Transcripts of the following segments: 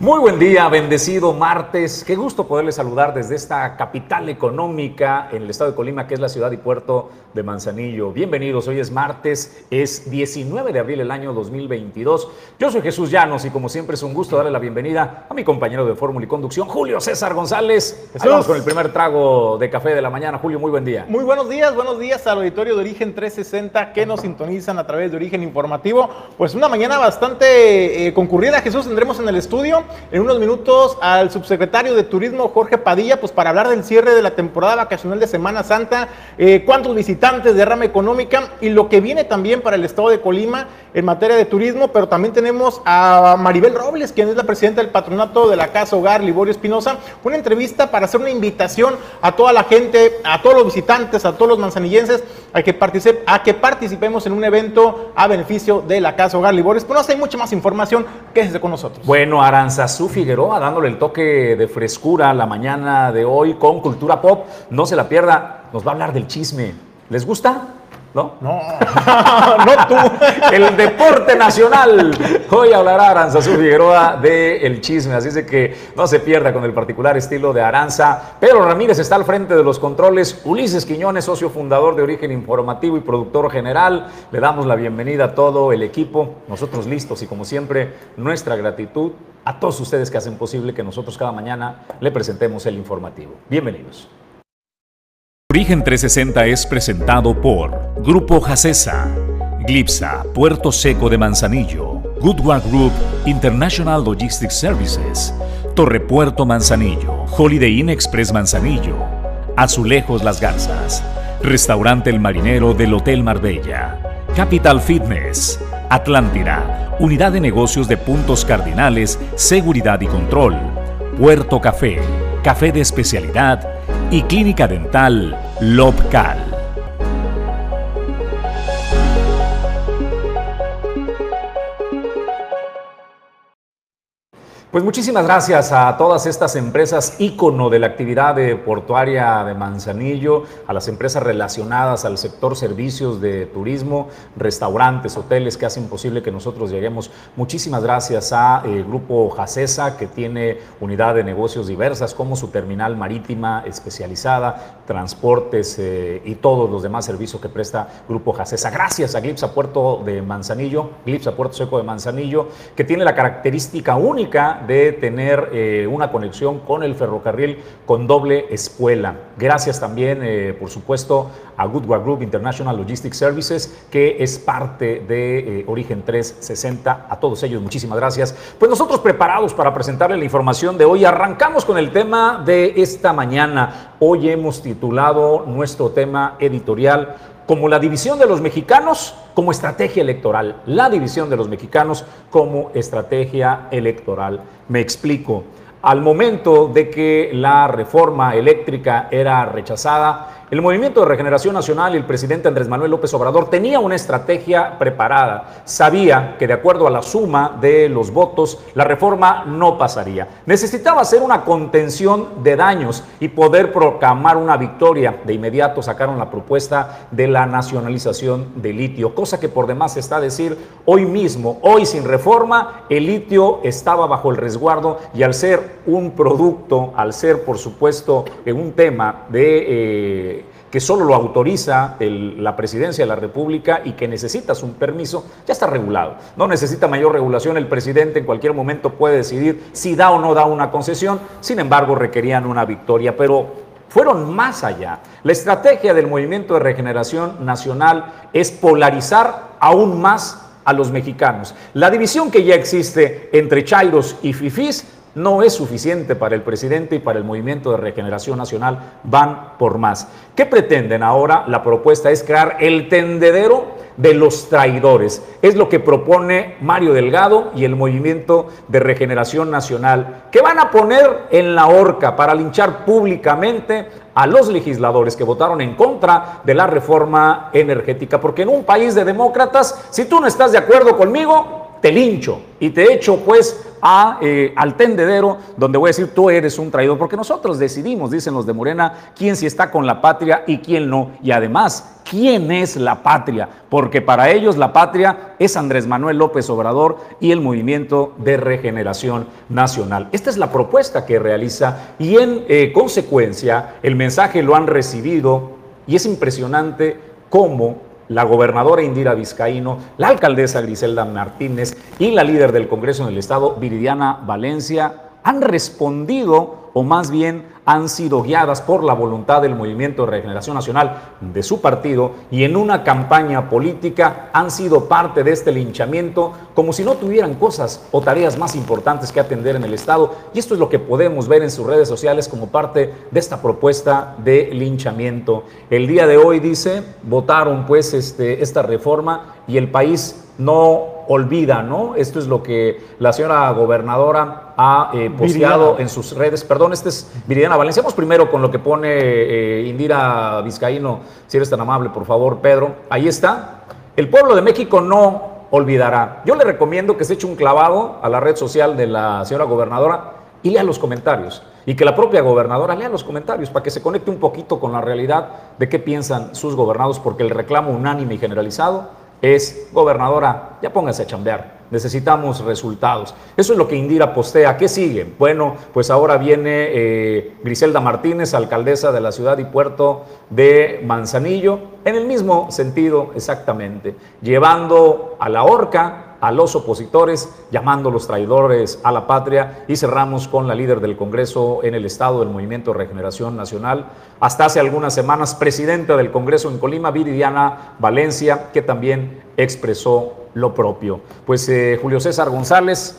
Muy buen día, bendecido martes. Qué gusto poderles saludar desde esta capital económica en el estado de Colima, que es la ciudad y puerto de Manzanillo. Bienvenidos, hoy es martes, es 19 de abril del año 2022. Yo soy Jesús Llanos y como siempre es un gusto darle la bienvenida a mi compañero de Fórmula y Conducción, Julio César González. Vamos con el primer trago de café de la mañana. Julio, muy buen día. Muy buenos días, buenos días al auditorio de Origen 360 que nos sintonizan a través de Origen Informativo. Pues una mañana bastante eh, concurrida, Jesús, tendremos en el estudio en unos minutos al subsecretario de Turismo, Jorge Padilla, pues para hablar del cierre de la temporada vacacional de Semana Santa, eh, cuántos visitantes de rama económica y lo que viene también para el estado de Colima en materia de turismo, pero también tenemos a Maribel Robles, quien es la presidenta del patronato de la Casa Hogar Liborio Espinosa, una entrevista para hacer una invitación a toda la gente, a todos los visitantes, a todos los manzanillenses, a que, a que participemos en un evento a beneficio de la Casa Hogar Liborio Espinosa. Hay mucha más información, quédese con nosotros. Bueno, Aranzazú Figueroa dándole el toque de frescura la mañana de hoy con Cultura Pop. No se la pierda, nos va a hablar del chisme. ¿Les gusta? ¿No? No, no tú. El deporte nacional. Hoy hablará Aranzazú Figueroa del el chisme, así es que no se pierda con el particular estilo de Aranza. Pedro Ramírez está al frente de los controles. Ulises Quiñones, socio fundador de Origen Informativo y productor general. Le damos la bienvenida a todo el equipo. Nosotros listos y como siempre, nuestra gratitud a todos ustedes que hacen posible que nosotros cada mañana le presentemos el informativo. Bienvenidos. Origen 360 es presentado por Grupo Jacesa, Glipsa, Puerto Seco de Manzanillo, Goodward Group International Logistics Services, Torre Puerto Manzanillo, Holiday Inn Express Manzanillo, Azulejos Las Garzas, Restaurante El Marinero del Hotel Marbella, Capital Fitness, Atlántida, Unidad de Negocios de Puntos Cardinales, Seguridad y Control, Puerto Café, Café de Especialidad, y Clínica Dental Lobcal. Pues muchísimas gracias a todas estas empresas ícono de la actividad de portuaria de Manzanillo, a las empresas relacionadas al sector servicios de turismo, restaurantes, hoteles que hacen posible que nosotros lleguemos. Muchísimas gracias a el eh, Grupo Jacesa que tiene unidad de negocios diversas como su terminal marítima especializada, transportes eh, y todos los demás servicios que presta Grupo Jacesa. Gracias a Glipsa Puerto de Manzanillo, Glipsa Puerto Seco de Manzanillo, que tiene la característica única de tener eh, una conexión con el ferrocarril con doble espuela. Gracias también, eh, por supuesto, a Goodward Group International Logistics Services, que es parte de eh, Origen 360. A todos ellos, muchísimas gracias. Pues nosotros preparados para presentarle la información de hoy, arrancamos con el tema de esta mañana. Hoy hemos titulado nuestro tema editorial como la división de los mexicanos como estrategia electoral. La división de los mexicanos como estrategia electoral. Me explico. Al momento de que la reforma eléctrica era rechazada, el Movimiento de Regeneración Nacional y el presidente Andrés Manuel López Obrador tenía una estrategia preparada. Sabía que de acuerdo a la suma de los votos, la reforma no pasaría. Necesitaba hacer una contención de daños y poder proclamar una victoria. De inmediato sacaron la propuesta de la nacionalización del litio, cosa que por demás está a decir hoy mismo, hoy sin reforma, el litio estaba bajo el resguardo y al ser un producto, al ser por supuesto un tema de... Eh, que solo lo autoriza la presidencia de la República y que necesitas un permiso, ya está regulado. No necesita mayor regulación, el presidente en cualquier momento puede decidir si da o no da una concesión, sin embargo requerían una victoria, pero fueron más allá. La estrategia del Movimiento de Regeneración Nacional es polarizar aún más a los mexicanos. La división que ya existe entre Chairos y Fifís no es suficiente para el presidente y para el Movimiento de Regeneración Nacional, van por más. ¿Qué pretenden ahora? La propuesta es crear el tendedero de los traidores. Es lo que propone Mario Delgado y el Movimiento de Regeneración Nacional, que van a poner en la horca para linchar públicamente a los legisladores que votaron en contra de la reforma energética. Porque en un país de demócratas, si tú no estás de acuerdo conmigo, te lincho y te echo pues a, eh, al tendedero donde voy a decir tú eres un traidor, porque nosotros decidimos, dicen los de Morena, quién sí está con la patria y quién no. Y además, quién es la patria, porque para ellos la patria es Andrés Manuel López Obrador y el movimiento de regeneración nacional. Esta es la propuesta que realiza y en eh, consecuencia el mensaje lo han recibido y es impresionante cómo la gobernadora Indira Vizcaíno, la alcaldesa Griselda Martínez y la líder del Congreso en el Estado, Viridiana Valencia, han respondido o más bien han sido guiadas por la voluntad del Movimiento de Regeneración Nacional de su partido y en una campaña política han sido parte de este linchamiento como si no tuvieran cosas o tareas más importantes que atender en el Estado. Y esto es lo que podemos ver en sus redes sociales como parte de esta propuesta de linchamiento. El día de hoy dice, votaron pues este, esta reforma y el país no olvida, ¿no? Esto es lo que la señora gobernadora ha eh, posteado en sus redes. Perdón, este es Viridiana Valencia. Vamos primero con lo que pone eh, Indira Vizcaíno, si eres tan amable, por favor, Pedro. Ahí está. El pueblo de México no olvidará. Yo le recomiendo que se eche un clavado a la red social de la señora gobernadora y lea los comentarios. Y que la propia gobernadora lea los comentarios para que se conecte un poquito con la realidad de qué piensan sus gobernados, porque el reclamo unánime y generalizado es, gobernadora, ya póngase a chambear, necesitamos resultados. Eso es lo que Indira postea. ¿Qué sigue? Bueno, pues ahora viene eh, Griselda Martínez, alcaldesa de la ciudad y puerto de Manzanillo, en el mismo sentido exactamente, llevando a la horca a los opositores, llamándolos traidores a la patria y cerramos con la líder del Congreso en el Estado del Movimiento Regeneración Nacional, hasta hace algunas semanas presidenta del Congreso en Colima, Viridiana Valencia, que también expresó lo propio. Pues eh, Julio César González,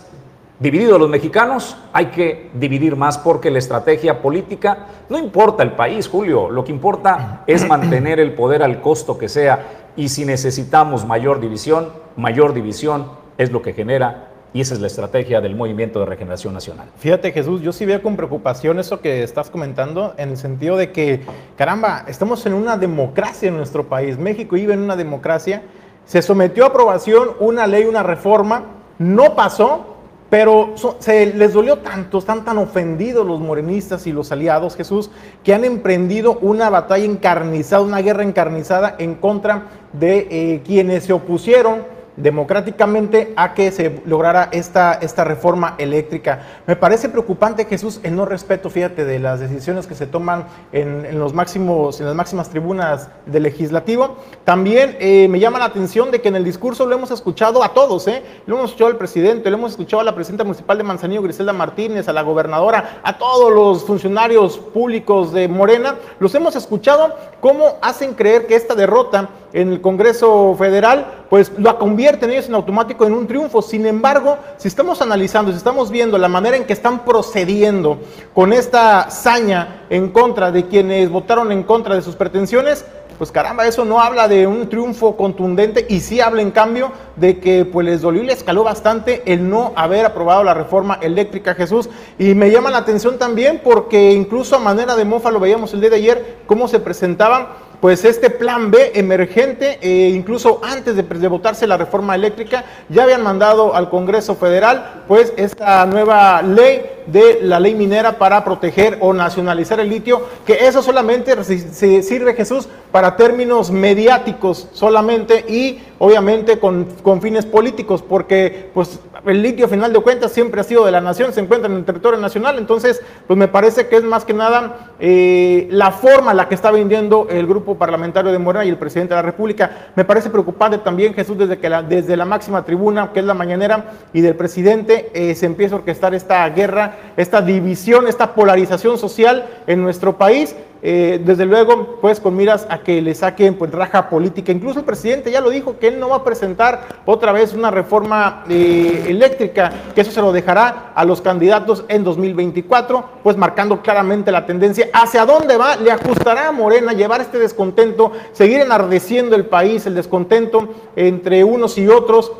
dividido los mexicanos, hay que dividir más porque la estrategia política no importa el país, Julio, lo que importa es mantener el poder al costo que sea y si necesitamos mayor división, mayor división es lo que genera y esa es la estrategia del Movimiento de Regeneración Nacional. Fíjate Jesús, yo sí veo con preocupación eso que estás comentando, en el sentido de que, caramba, estamos en una democracia en nuestro país, México vive en una democracia, se sometió a aprobación una ley, una reforma, no pasó, pero se les dolió tanto, están tan ofendidos los morenistas y los aliados, Jesús, que han emprendido una batalla encarnizada, una guerra encarnizada en contra de eh, quienes se opusieron democráticamente a que se lograra esta, esta reforma eléctrica. Me parece preocupante, Jesús, el no respeto, fíjate, de las decisiones que se toman en, los máximos, en las máximas tribunas del legislativo. También eh, me llama la atención de que en el discurso lo hemos escuchado a todos, ¿eh? lo hemos escuchado al presidente, lo hemos escuchado a la presidenta municipal de Manzanillo, Griselda Martínez, a la gobernadora, a todos los funcionarios públicos de Morena, los hemos escuchado cómo hacen creer que esta derrota en el Congreso Federal, pues lo convierten ellos en automático en un triunfo. Sin embargo, si estamos analizando, si estamos viendo la manera en que están procediendo con esta saña en contra de quienes votaron en contra de sus pretensiones, pues caramba, eso no habla de un triunfo contundente y sí habla en cambio de que pues les dolió y les escaló bastante el no haber aprobado la reforma eléctrica Jesús. Y me llama la atención también porque incluso a manera de mofa lo veíamos el día de ayer, cómo se presentaban pues este plan B emergente, eh, incluso antes de, votarse la reforma eléctrica, ya habían mandado al Congreso Federal pues esta nueva ley de la ley minera para proteger o nacionalizar el litio, que eso solamente se sirve Jesús para términos mediáticos solamente y obviamente con, con, fines políticos, porque pues el litio, a final de cuentas, siempre ha sido de la nación, se encuentra en el territorio nacional, entonces, pues me parece que es más que nada eh, la forma en la que está vendiendo el grupo parlamentario de Morena y el presidente de la República. Me parece preocupante también, Jesús, desde que la, desde la máxima tribuna, que es la mañanera, y del presidente, eh, se empieza a orquestar esta guerra, esta división, esta polarización social en nuestro país eh, desde luego, pues con miras a que le saquen pues raja política. Incluso el presidente ya lo dijo, que él no va a presentar otra vez una reforma eh, eléctrica, que eso se lo dejará a los candidatos en 2024, pues marcando claramente la tendencia hacia dónde va, le ajustará a Morena llevar este descontento, seguir enardeciendo el país, el descontento entre unos y otros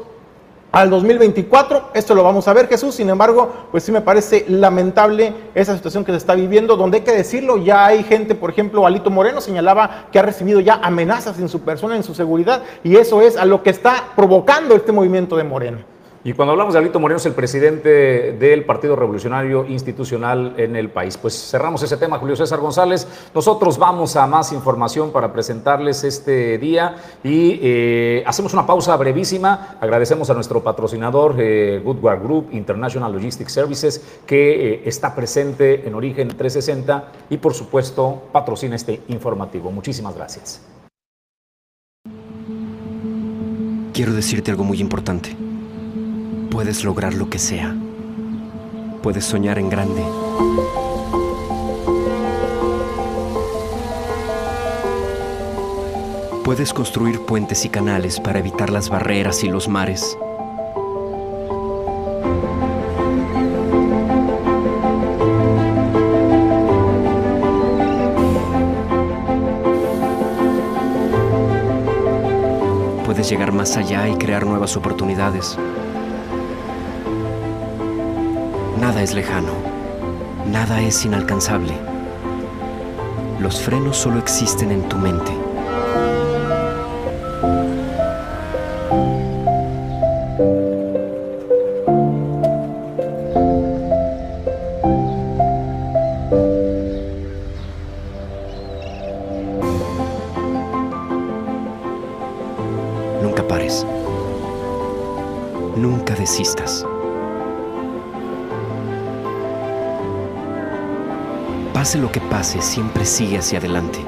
al 2024. Esto lo vamos a ver, Jesús. Sin embargo, pues sí me parece lamentable esa situación que se está viviendo, donde hay que decirlo, ya hay gente, por ejemplo, Alito Moreno señalaba que ha recibido ya amenazas en su persona, en su seguridad, y eso es a lo que está provocando este movimiento de Moreno. Y cuando hablamos de Alito Moreno, es el presidente del Partido Revolucionario Institucional en el país. Pues cerramos ese tema, Julio César González. Nosotros vamos a más información para presentarles este día y eh, hacemos una pausa brevísima. Agradecemos a nuestro patrocinador, eh, Group International Logistics Services, que eh, está presente en Origen 360 y, por supuesto, patrocina este informativo. Muchísimas gracias. Quiero decirte algo muy importante. Puedes lograr lo que sea. Puedes soñar en grande. Puedes construir puentes y canales para evitar las barreras y los mares. Puedes llegar más allá y crear nuevas oportunidades. Nada es lejano, nada es inalcanzable. Los frenos solo existen en tu mente. Siempre sigue hacia adelante.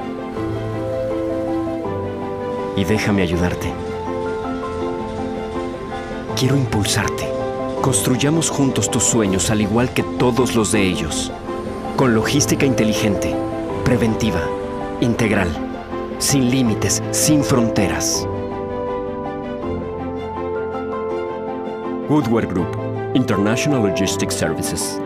Y déjame ayudarte. Quiero impulsarte. Construyamos juntos tus sueños al igual que todos los de ellos. Con logística inteligente, preventiva, integral, sin límites, sin fronteras. Woodward Group, International Logistics Services.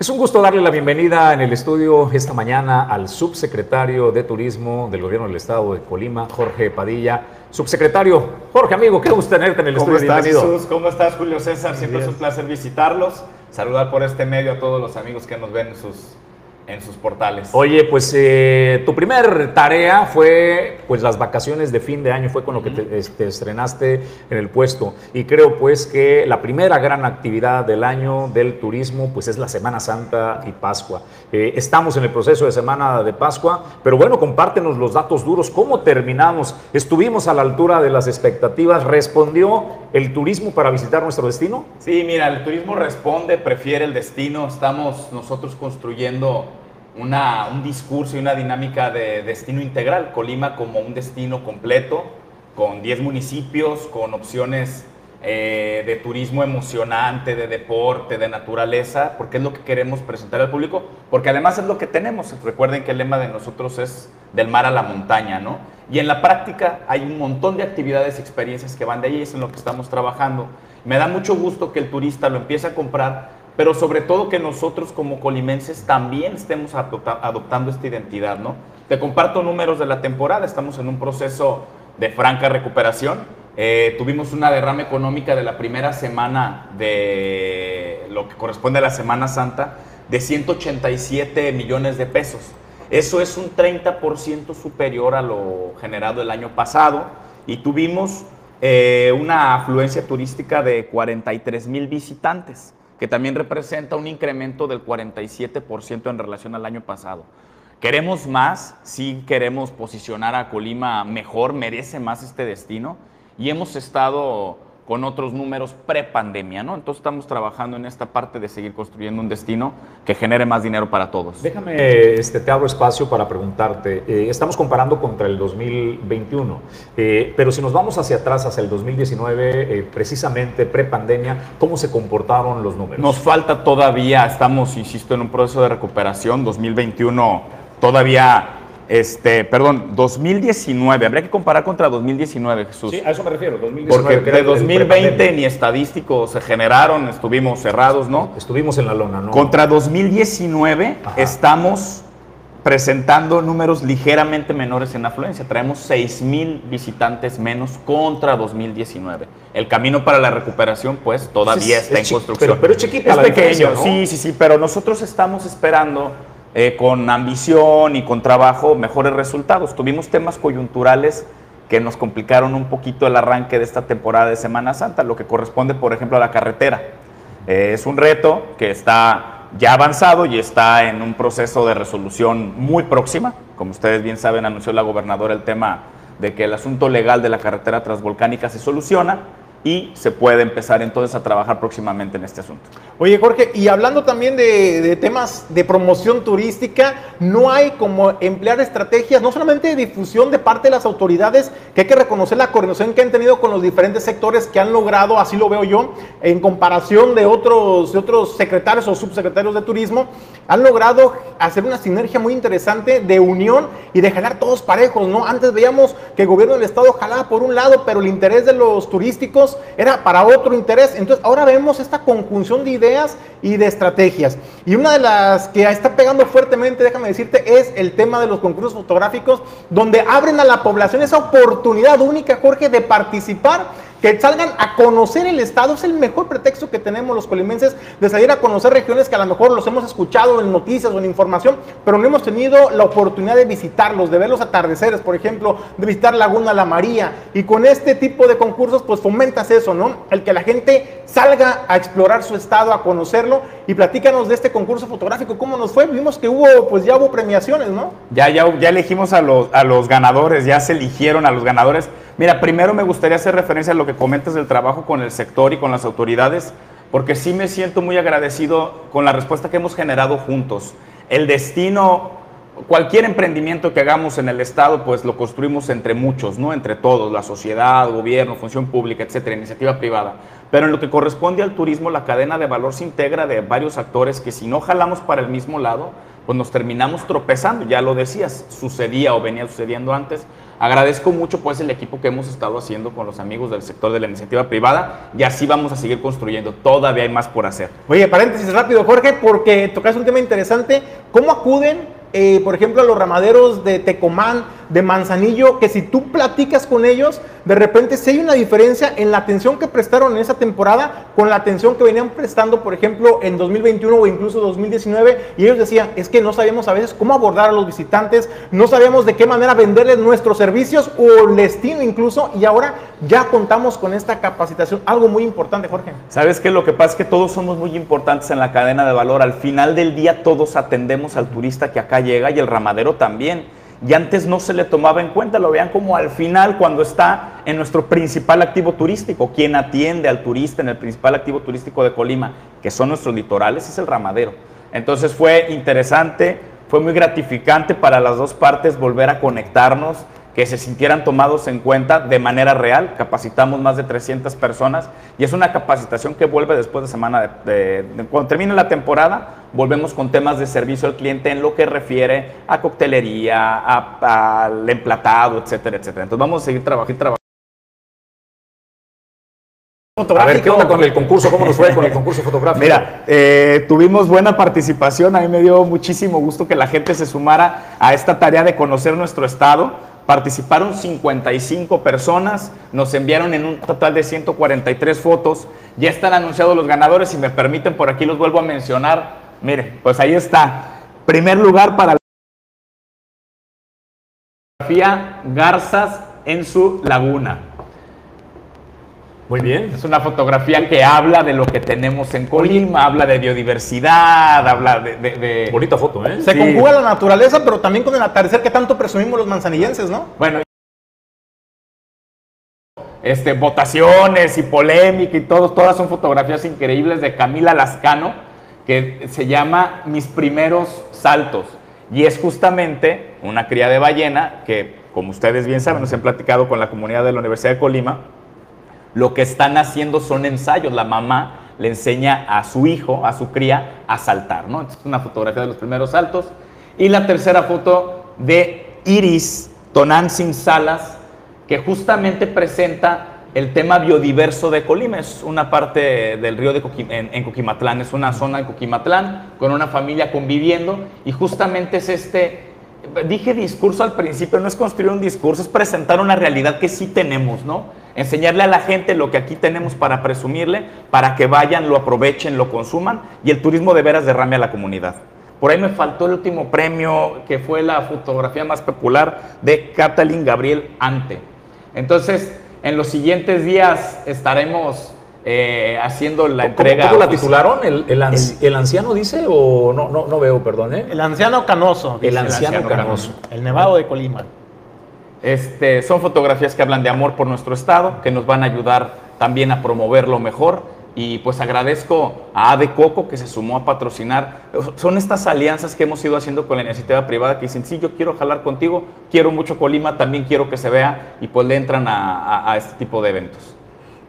Es un gusto darle la bienvenida en el estudio esta mañana al subsecretario de Turismo del Gobierno del Estado de Colima, Jorge Padilla. Subsecretario, Jorge, amigo, qué gusto tenerte en el ¿Cómo estudio. estás, Bienvenido. Jesús? ¿Cómo estás, Julio César? Siempre es un placer visitarlos. Saludar por este medio a todos los amigos que nos ven en sus, en sus portales. Oye, pues eh, tu primer tarea fue pues las vacaciones de fin de año, fue con lo que te, este, estrenaste en el puesto. Y creo pues que la primera gran actividad del año del turismo pues es la Semana Santa y Pascua. Eh, estamos en el proceso de Semana de Pascua, pero bueno, compártenos los datos duros. ¿Cómo terminamos? ¿Estuvimos a la altura de las expectativas? ¿Respondió el turismo para visitar nuestro destino? Sí, mira, el turismo responde, prefiere el destino. Estamos nosotros construyendo una, un discurso y una dinámica de destino integral. Colima como un destino completo, con 10 municipios, con opciones eh, de turismo emocionante, de deporte, de naturaleza, porque es lo que queremos presentar al público, porque además es lo que tenemos. Recuerden que el lema de nosotros es del mar a la montaña, ¿no? Y en la práctica hay un montón de actividades y experiencias que van de ahí, es en lo que estamos trabajando. Me da mucho gusto que el turista lo empiece a comprar pero sobre todo que nosotros como colimenses también estemos adopta- adoptando esta identidad, ¿no? Te comparto números de la temporada, estamos en un proceso de franca recuperación. Eh, tuvimos una derrama económica de la primera semana de lo que corresponde a la Semana Santa de 187 millones de pesos. Eso es un 30% superior a lo generado el año pasado y tuvimos eh, una afluencia turística de 43 mil visitantes que también representa un incremento del 47% en relación al año pasado. ¿Queremos más? Sí queremos posicionar a Colima mejor, merece más este destino y hemos estado con otros números pre-pandemia, ¿no? Entonces estamos trabajando en esta parte de seguir construyendo un destino que genere más dinero para todos. Déjame, este, te abro espacio para preguntarte. Eh, estamos comparando contra el 2021, eh, pero si nos vamos hacia atrás, hacia el 2019, eh, precisamente pre-pandemia, ¿cómo se comportaron los números? Nos falta todavía, estamos, insisto, en un proceso de recuperación. 2021 todavía este, perdón, 2019, habría que comparar contra 2019, Jesús. Sí, a eso me refiero, 2019. Porque de 2020 ni estadísticos se generaron, estuvimos cerrados, ¿no? Estuvimos en la lona, ¿no? Contra 2019 Ajá. estamos presentando números ligeramente menores en afluencia. Traemos 6 mil visitantes menos contra 2019. El camino para la recuperación, pues, todavía Es- está es en construcción. pero- pero es chiquita Es la pequeño, sí, sí, sí, pero nosotros estamos esperando eh, con ambición y con trabajo mejores resultados. Tuvimos temas coyunturales que nos complicaron un poquito el arranque de esta temporada de Semana Santa, lo que corresponde, por ejemplo, a la carretera. Eh, es un reto que está ya avanzado y está en un proceso de resolución muy próxima. Como ustedes bien saben, anunció la gobernadora el tema de que el asunto legal de la carretera transvolcánica se soluciona y se puede empezar entonces a trabajar próximamente en este asunto. Oye, Jorge, y hablando también de, temas de promoción turística, no hay como emplear estrategias, no solamente de difusión de parte de las autoridades, que hay que reconocer la coordinación que han tenido con los diferentes sectores que han logrado, así lo veo yo, en comparación de otros, de otros secretarios o subsecretarios de turismo, han logrado hacer una sinergia muy interesante de unión y de jalar todos parejos, ¿no? Antes veíamos que el gobierno del estado jalaba por un lado, pero el interés de los turísticos era para otro interés. Entonces, ahora vemos esta conjunción de ideas y de estrategias. Y una de las que está pegando fuertemente, déjame decirte, es el tema de los concursos fotográficos, donde abren a la población esa oportunidad única, Jorge, de participar que salgan a conocer el estado es el mejor pretexto que tenemos los colimenses de salir a conocer regiones que a lo mejor los hemos escuchado en noticias o en información, pero no hemos tenido la oportunidad de visitarlos, de ver los atardeceres, por ejemplo, de visitar Laguna La María. Y con este tipo de concursos, pues fomentas eso, ¿no? El que la gente salga a explorar su estado, a conocerlo y platícanos de este concurso fotográfico, ¿cómo nos fue? Vimos que hubo, pues ya hubo premiaciones, ¿no? Ya, ya, ya elegimos a los, a los ganadores, ya se eligieron a los ganadores. Mira, primero me gustaría hacer referencia a lo que comentas del trabajo con el sector y con las autoridades, porque sí me siento muy agradecido con la respuesta que hemos generado juntos. El destino, cualquier emprendimiento que hagamos en el Estado, pues lo construimos entre muchos, ¿no? Entre todos, la sociedad, gobierno, función pública, etcétera, iniciativa privada. Pero en lo que corresponde al turismo, la cadena de valor se integra de varios actores que si no jalamos para el mismo lado, pues nos terminamos tropezando, ya lo decías, sucedía o venía sucediendo antes. Agradezco mucho pues el equipo que hemos estado haciendo con los amigos del sector de la iniciativa privada y así vamos a seguir construyendo, todavía hay más por hacer. Oye, paréntesis rápido, Jorge, porque tocas un tema interesante. ¿Cómo acuden, eh, por ejemplo, a los ramaderos de Tecomán, de Manzanillo, que si tú platicas con ellos, de repente sí hay una diferencia en la atención que prestaron en esa temporada con la atención que venían prestando, por ejemplo, en 2021 o incluso 2019? Y ellos decían, es que no sabíamos a veces cómo abordar a los visitantes, no sabíamos de qué manera venderles nuestros servicios o el destino incluso, y ahora ya contamos con esta capacitación. Algo muy importante, Jorge. ¿Sabes qué? Lo que pasa es que todos somos muy importantes en la cadena de valor. Al final del día todos atendemos al turista que acá llega y el ramadero también. Y antes no se le tomaba en cuenta, lo vean como al final cuando está en nuestro principal activo turístico. Quien atiende al turista en el principal activo turístico de Colima, que son nuestros litorales, es el ramadero. Entonces fue interesante, fue muy gratificante para las dos partes volver a conectarnos, que se sintieran tomados en cuenta de manera real. Capacitamos más de 300 personas y es una capacitación que vuelve después de semana de, de- de- cuando termine la temporada, volvemos con temas de servicio al cliente en lo que refiere a coctelería, al emplatado, etcétera, etcétera. Entonces vamos a seguir trabajando. trabajando. A ver, ¿qué onda con el concurso? ¿Cómo nos fue con el concurso fotográfico? Mira, eh, tuvimos buena participación, a mí me dio muchísimo gusto que la gente se sumara a esta tarea de conocer nuestro estado. Participaron 55 personas, nos enviaron en un total de 143 fotos. Ya están anunciados los ganadores, si me permiten, por aquí los vuelvo a mencionar. Mire, pues ahí está. Primer lugar para la fotografía Garzas en su laguna. Muy bien. Es una fotografía que habla de lo que tenemos en Colima, habla de biodiversidad, habla de... de- de- Bonita foto, ¿eh? Se Sí. conjuga la naturaleza, pero también con el atardecer que tanto presumimos los manzanillenses, ¿no? Bueno, este, votaciones y polémica y todo, todas son fotografías increíbles de Camila Lascano, que se llama Mis primeros saltos. Y es justamente una cría de ballena que, como ustedes bien saben, nos han platicado con la comunidad de la Universidad de Colima, lo que están haciendo son ensayos. La mamá le enseña a su hijo, a su cría, a saltar, ¿no? es una fotografía de los primeros saltos. Y la tercera foto de Iris Tonantzin Salas, que justamente presenta el tema biodiverso de Colima. Es una parte del río de en, Coquimatlán, es una zona en Coquimatlán con una familia conviviendo y justamente es este, dije discurso al principio, no es construir un discurso, es presentar una realidad que sí tenemos, ¿no? Enseñarle a la gente lo que aquí tenemos para presumirle, para que vayan, lo aprovechen, lo consuman y el turismo de veras derrame a la comunidad. Por ahí me faltó el último premio, que fue la fotografía más popular de Kathleen Gabriel Ante. Entonces, en los siguientes días estaremos eh, haciendo la entrega. ¿Cómo la titularon? ¿El, anciano dice o no, no, no veo, perdón? ¿eh? El anciano canoso. El anciano, canoso. El nevado de Colima. Este, son fotografías que hablan de amor por nuestro estado, que nos van a ayudar también a promoverlo mejor y pues agradezco a Ade Coco que se sumó a patrocinar. Son estas alianzas que hemos ido haciendo con la iniciativa privada que dicen, sí, yo quiero jalar contigo, quiero mucho Colima, también quiero que se vea y pues le entran a, este tipo de eventos.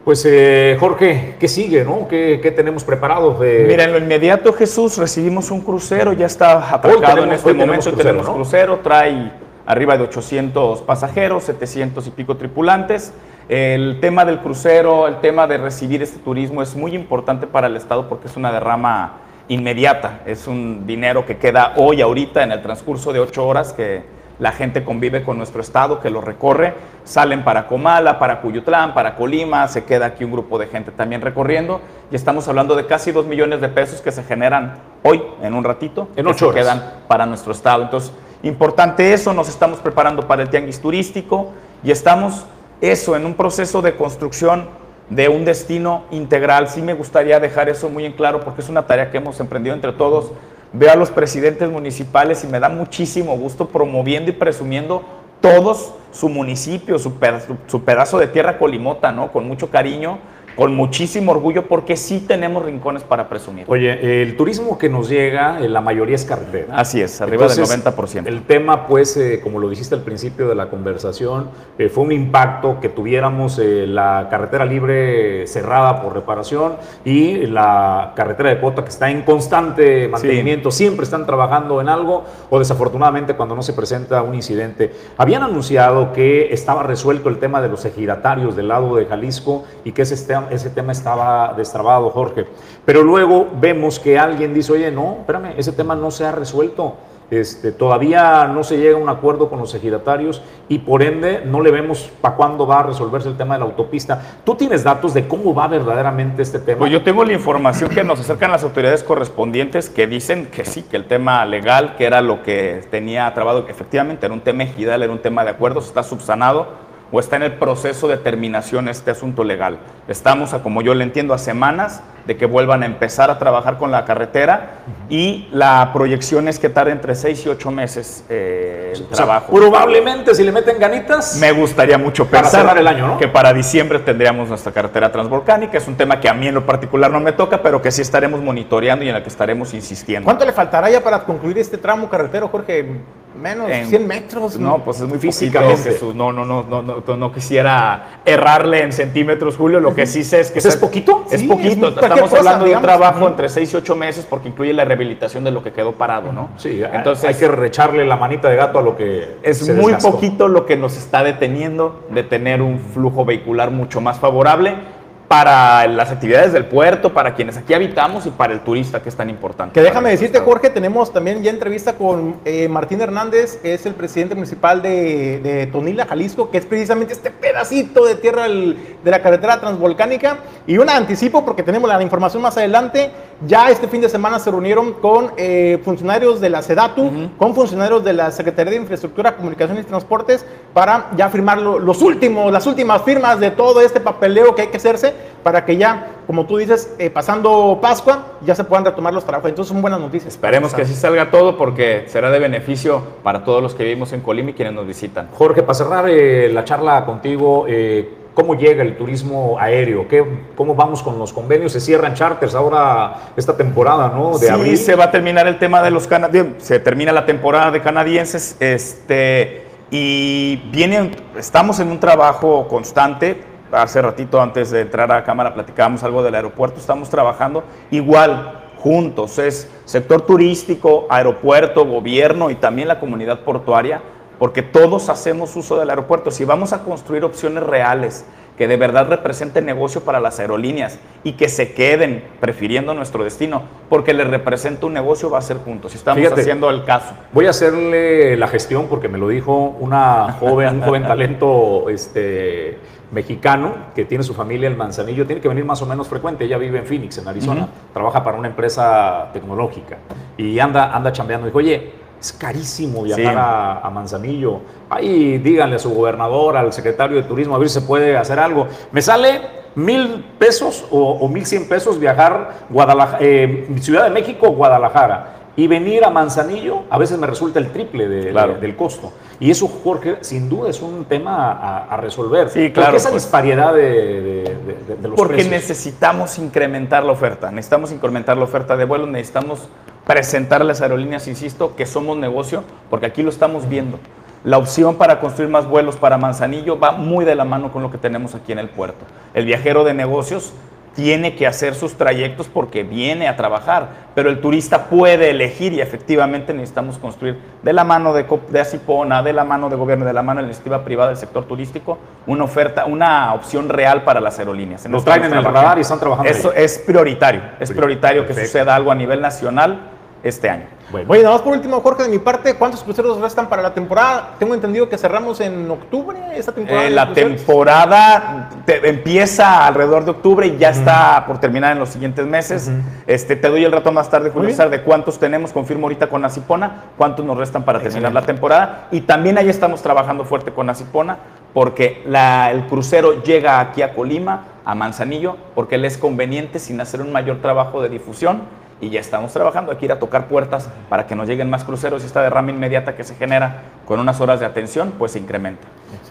Pues eh, Jorge, ¿qué sigue? No? ¿Qué, tenemos preparado? Mira, en lo inmediato Jesús, recibimos un crucero, ya está atracado en este momento, tenemos crucero, trae arriba de 800 pasajeros, 700 y pico tripulantes. El tema del crucero, el tema de recibir este turismo es muy importante para el Estado porque es una derrama inmediata, es un dinero que queda hoy, ahorita, en el transcurso de ocho horas que la gente convive con nuestro Estado, que lo recorre, salen para Comala, para Cuyutlán, para Colima, se queda aquí un grupo de gente también recorriendo y estamos hablando de casi dos millones de pesos que se generan hoy, en un ratito, en ocho que quedan para nuestro Estado. Entonces, importante eso, nos estamos preparando para el tianguis turístico y estamos eso en un proceso de construcción de un destino integral. Sí me gustaría dejar eso muy en claro porque es una tarea que hemos emprendido entre todos. Veo a los presidentes municipales y me da muchísimo gusto promoviendo y presumiendo todos su municipio, su, pedazo de tierra colimota, ¿no? Con mucho cariño con muchísimo orgullo porque sí tenemos rincones para presumir. Oye, el turismo que nos llega, eh, la mayoría es carretera. Así es, arriba del 90%. El tema, pues, eh, como lo dijiste al principio de la conversación, eh, fue un impacto que tuviéramos la carretera libre cerrada por reparación y la carretera de Cota que está en constante mantenimiento, siempre están trabajando en algo o desafortunadamente cuando no se presenta un incidente. Habían anunciado que estaba resuelto el tema de los ejidatarios del lado de Jalisco y que ese ese tema estaba destrabado, Jorge. Pero luego vemos que alguien dice, oye, no, espérame, ese tema no se ha resuelto. Este, todavía no se llega a un acuerdo con los ejidatarios y por ende no le vemos para cuándo va a resolverse el tema de la autopista. ¿Tú tienes datos de cómo va verdaderamente este tema? Pues yo tengo la información que nos acercan las autoridades correspondientes que dicen que sí, que el tema legal, que era lo que tenía trabado, que efectivamente era un tema ejidal, era un tema de acuerdos, está subsanado o está en el proceso de terminación este asunto legal. Estamos, a, como yo le entiendo, a semanas de que vuelvan a empezar a trabajar con la carretera y la proyección es que tarde entre seis y ocho meses eh, el trabajo. probablemente si le meten ganitas. Me gustaría mucho pensar para el año, que para diciembre tendríamos nuestra carretera transvolcánica. Es un tema que a mí en lo particular no me toca, pero que sí estaremos monitoreando y en el que estaremos insistiendo. ¿Cuánto le faltará ya para concluir este tramo carretero, Jorge? Menos, de 100 metros. No, pues es muy físicamente. Jesús. No, no, no, no, no, no quisiera errarle en centímetros, Julio. Lo que sí sé es que... ¿Es, poquito? Es poquito. Estamos hablando de un trabajo entre 6 y 8 meses porque incluye la rehabilitación de lo que quedó parado, ¿no? Sí, entonces hay que recharle la manita de gato a lo que... Es muy poquito lo que nos está deteniendo de tener un flujo vehicular mucho más favorable para las actividades del puerto, para quienes aquí habitamos y para el turista, que es tan importante. Que déjame decirte, Jorge, tenemos también ya entrevista con eh, Martín Hernández, que es el presidente municipal de, Tonila, Jalisco, que es precisamente este pedacito de tierra de la carretera transvolcánica. Y un anticipo, porque tenemos la información más adelante, ya este fin de semana se reunieron con eh, funcionarios de la SEDATU, con funcionarios de la Secretaría de Infraestructura, Comunicaciones y Transportes, para ya firmar los últimos, las últimas firmas de todo este papeleo que hay que hacerse para que ya, como tú dices, eh, pasando Pascua, ya se puedan retomar los trabajos. Entonces son buenas noticias. Esperemos que así salga todo porque será de beneficio para todos los que vivimos en Colima y quienes nos visitan. Jorge, para cerrar eh, la charla contigo, eh, ¿Cómo llega el turismo aéreo? ¿Qué, ¿Cómo vamos con los convenios? Se cierran charters ahora esta temporada, ¿no? De sí, abril. se va a terminar el tema de los canadienses. Se termina la temporada de canadienses. Este, y viene, estamos en un trabajo constante. Hace ratito, antes de entrar a cámara, platicábamos algo del aeropuerto. Estamos trabajando igual, juntos. Es sector turístico, aeropuerto, gobierno y también la comunidad portuaria porque todos hacemos uso del aeropuerto. Si vamos a construir opciones reales que de verdad representen negocio para las aerolíneas y que se queden prefiriendo nuestro destino, porque les representa un negocio, va a ser juntos. Estamos haciendo el caso. Voy a hacerle la gestión porque me lo dijo una joven, un joven talento este, mexicano que tiene su familia en Manzanillo, tiene que venir más o menos frecuente. Ella vive en Phoenix, en Arizona, trabaja para una empresa tecnológica y anda, anda chambeando. Dijo, oye, es carísimo viajar a, Manzanillo. Ahí díganle a su gobernador, al secretario de turismo, a ver si se puede hacer algo. Me sale mil pesos o, mil cien pesos viajar Guadalajara, eh, Ciudad de México, Guadalajara. Y venir a Manzanillo a veces me resulta el triple del costo. Y eso, Jorge, sin duda es un tema a, resolver. Sí, claro. ¿Por qué esa pues. disparidad de, los Porque necesitamos incrementar la oferta. Necesitamos incrementar la oferta de vuelos. Necesitamos presentar a las aerolíneas, insisto, que somos negocio, porque aquí lo estamos viendo. La opción para construir más vuelos para Manzanillo va muy de la mano con lo que tenemos aquí en el puerto. El viajero de negocios tiene que hacer sus trayectos porque viene a trabajar, pero el turista puede elegir y efectivamente necesitamos construir de la mano de, de Acipona, de la mano de gobierno, de la mano de la iniciativa privada del sector turístico, una oferta, una opción real para las aerolíneas. Lo traen en el radar y están trabajando. Eso es prioritario, es prioritario que suceda algo a nivel nacional este año. Bueno. Oye, nada más por último, Jorge, de mi parte, ¿cuántos cruceros restan para la temporada? Tengo entendido que cerramos en octubre esta temporada. Eh, la temporada empieza alrededor de octubre y ya está por terminar en los siguientes meses. este, te doy el rato más tarde, Julio de cuántos tenemos. Confirmo ahorita con Acipona, cuántos nos restan para terminar la temporada. Y también ahí estamos trabajando fuerte con Acipona porque el crucero llega aquí a Colima, a Manzanillo, porque le es conveniente sin hacer un mayor trabajo de difusión y ya estamos trabajando. aquí ir a tocar puertas para que nos lleguen más cruceros y esta derrama inmediata que se genera con unas horas de atención, pues se incrementa.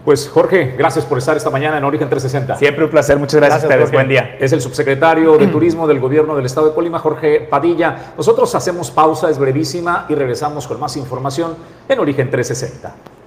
Pues Jorge, gracias por estar esta mañana en Origen 360. Siempre un placer, muchas gracias, a ustedes. Buen día. Es el subsecretario de Turismo del Gobierno del Estado de Colima, Jorge Padilla. Nosotros hacemos pausa, es brevísima, y regresamos con más información en Origen 360.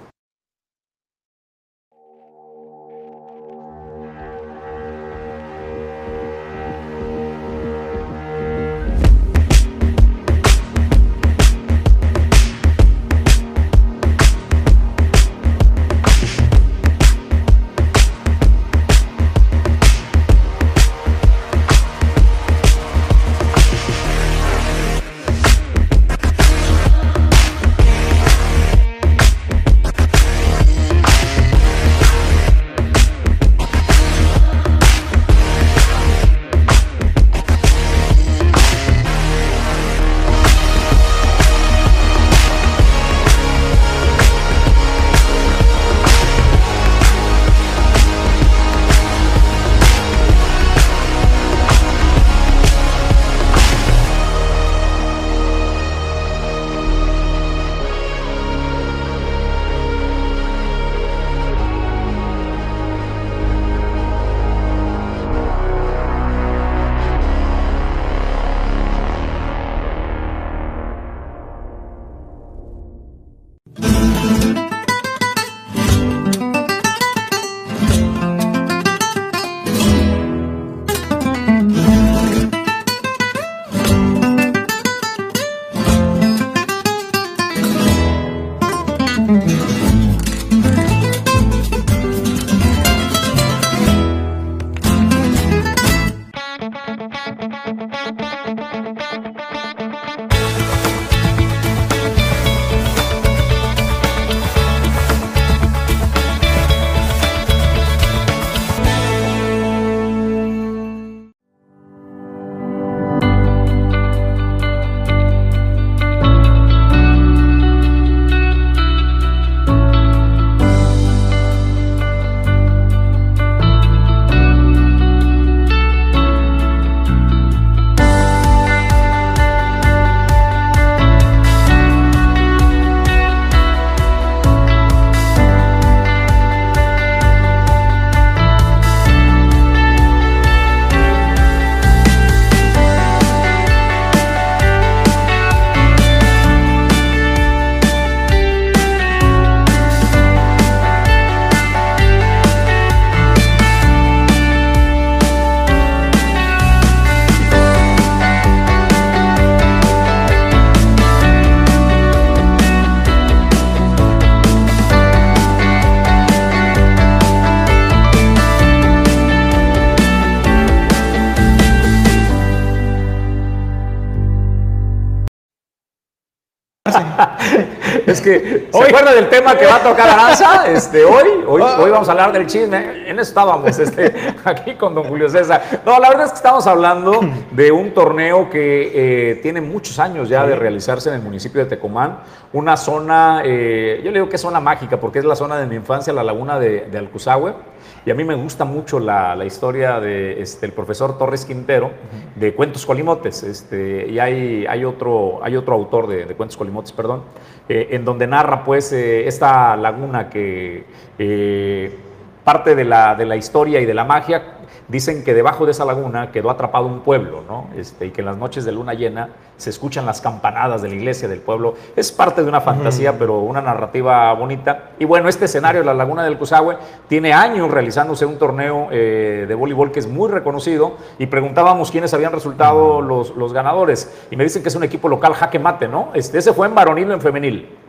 Es que, ¿se acuerda del tema que va a tocar Aranza? Este, hoy, hoy, hoy vamos a hablar del chisme. En eso estábamos este, aquí con don Julio César. No, la verdad es que estamos hablando de un torneo que eh, tiene muchos años ya de realizarse en el municipio de Tecomán. Una zona, eh, yo le digo que es zona mágica porque es la zona de mi infancia, la laguna de, de Alcuzahue. Y a mí me gusta mucho la, la historia del de, este, profesor Torres Quintero de Cuentos Colimotes. Este, y hay, hay, otro, hay otro autor de, de Cuentos Colimotes, perdón, eh, en donde narra pues eh, esta laguna que eh, parte de la, de la historia y de la magia Dicen que debajo de esa laguna quedó atrapado un pueblo, ¿no? Este, y que en las noches de luna llena se escuchan las campanadas de la iglesia del pueblo. Es parte de una fantasía, pero una narrativa bonita. Y bueno, este escenario, la laguna del Cusagüe, tiene años realizándose un torneo eh, de voleibol que es muy reconocido. Y preguntábamos quiénes habían resultado los, los ganadores. Y me dicen que es un equipo local, jaque mate, ¿no? Este, ese fue en varonil o en femenil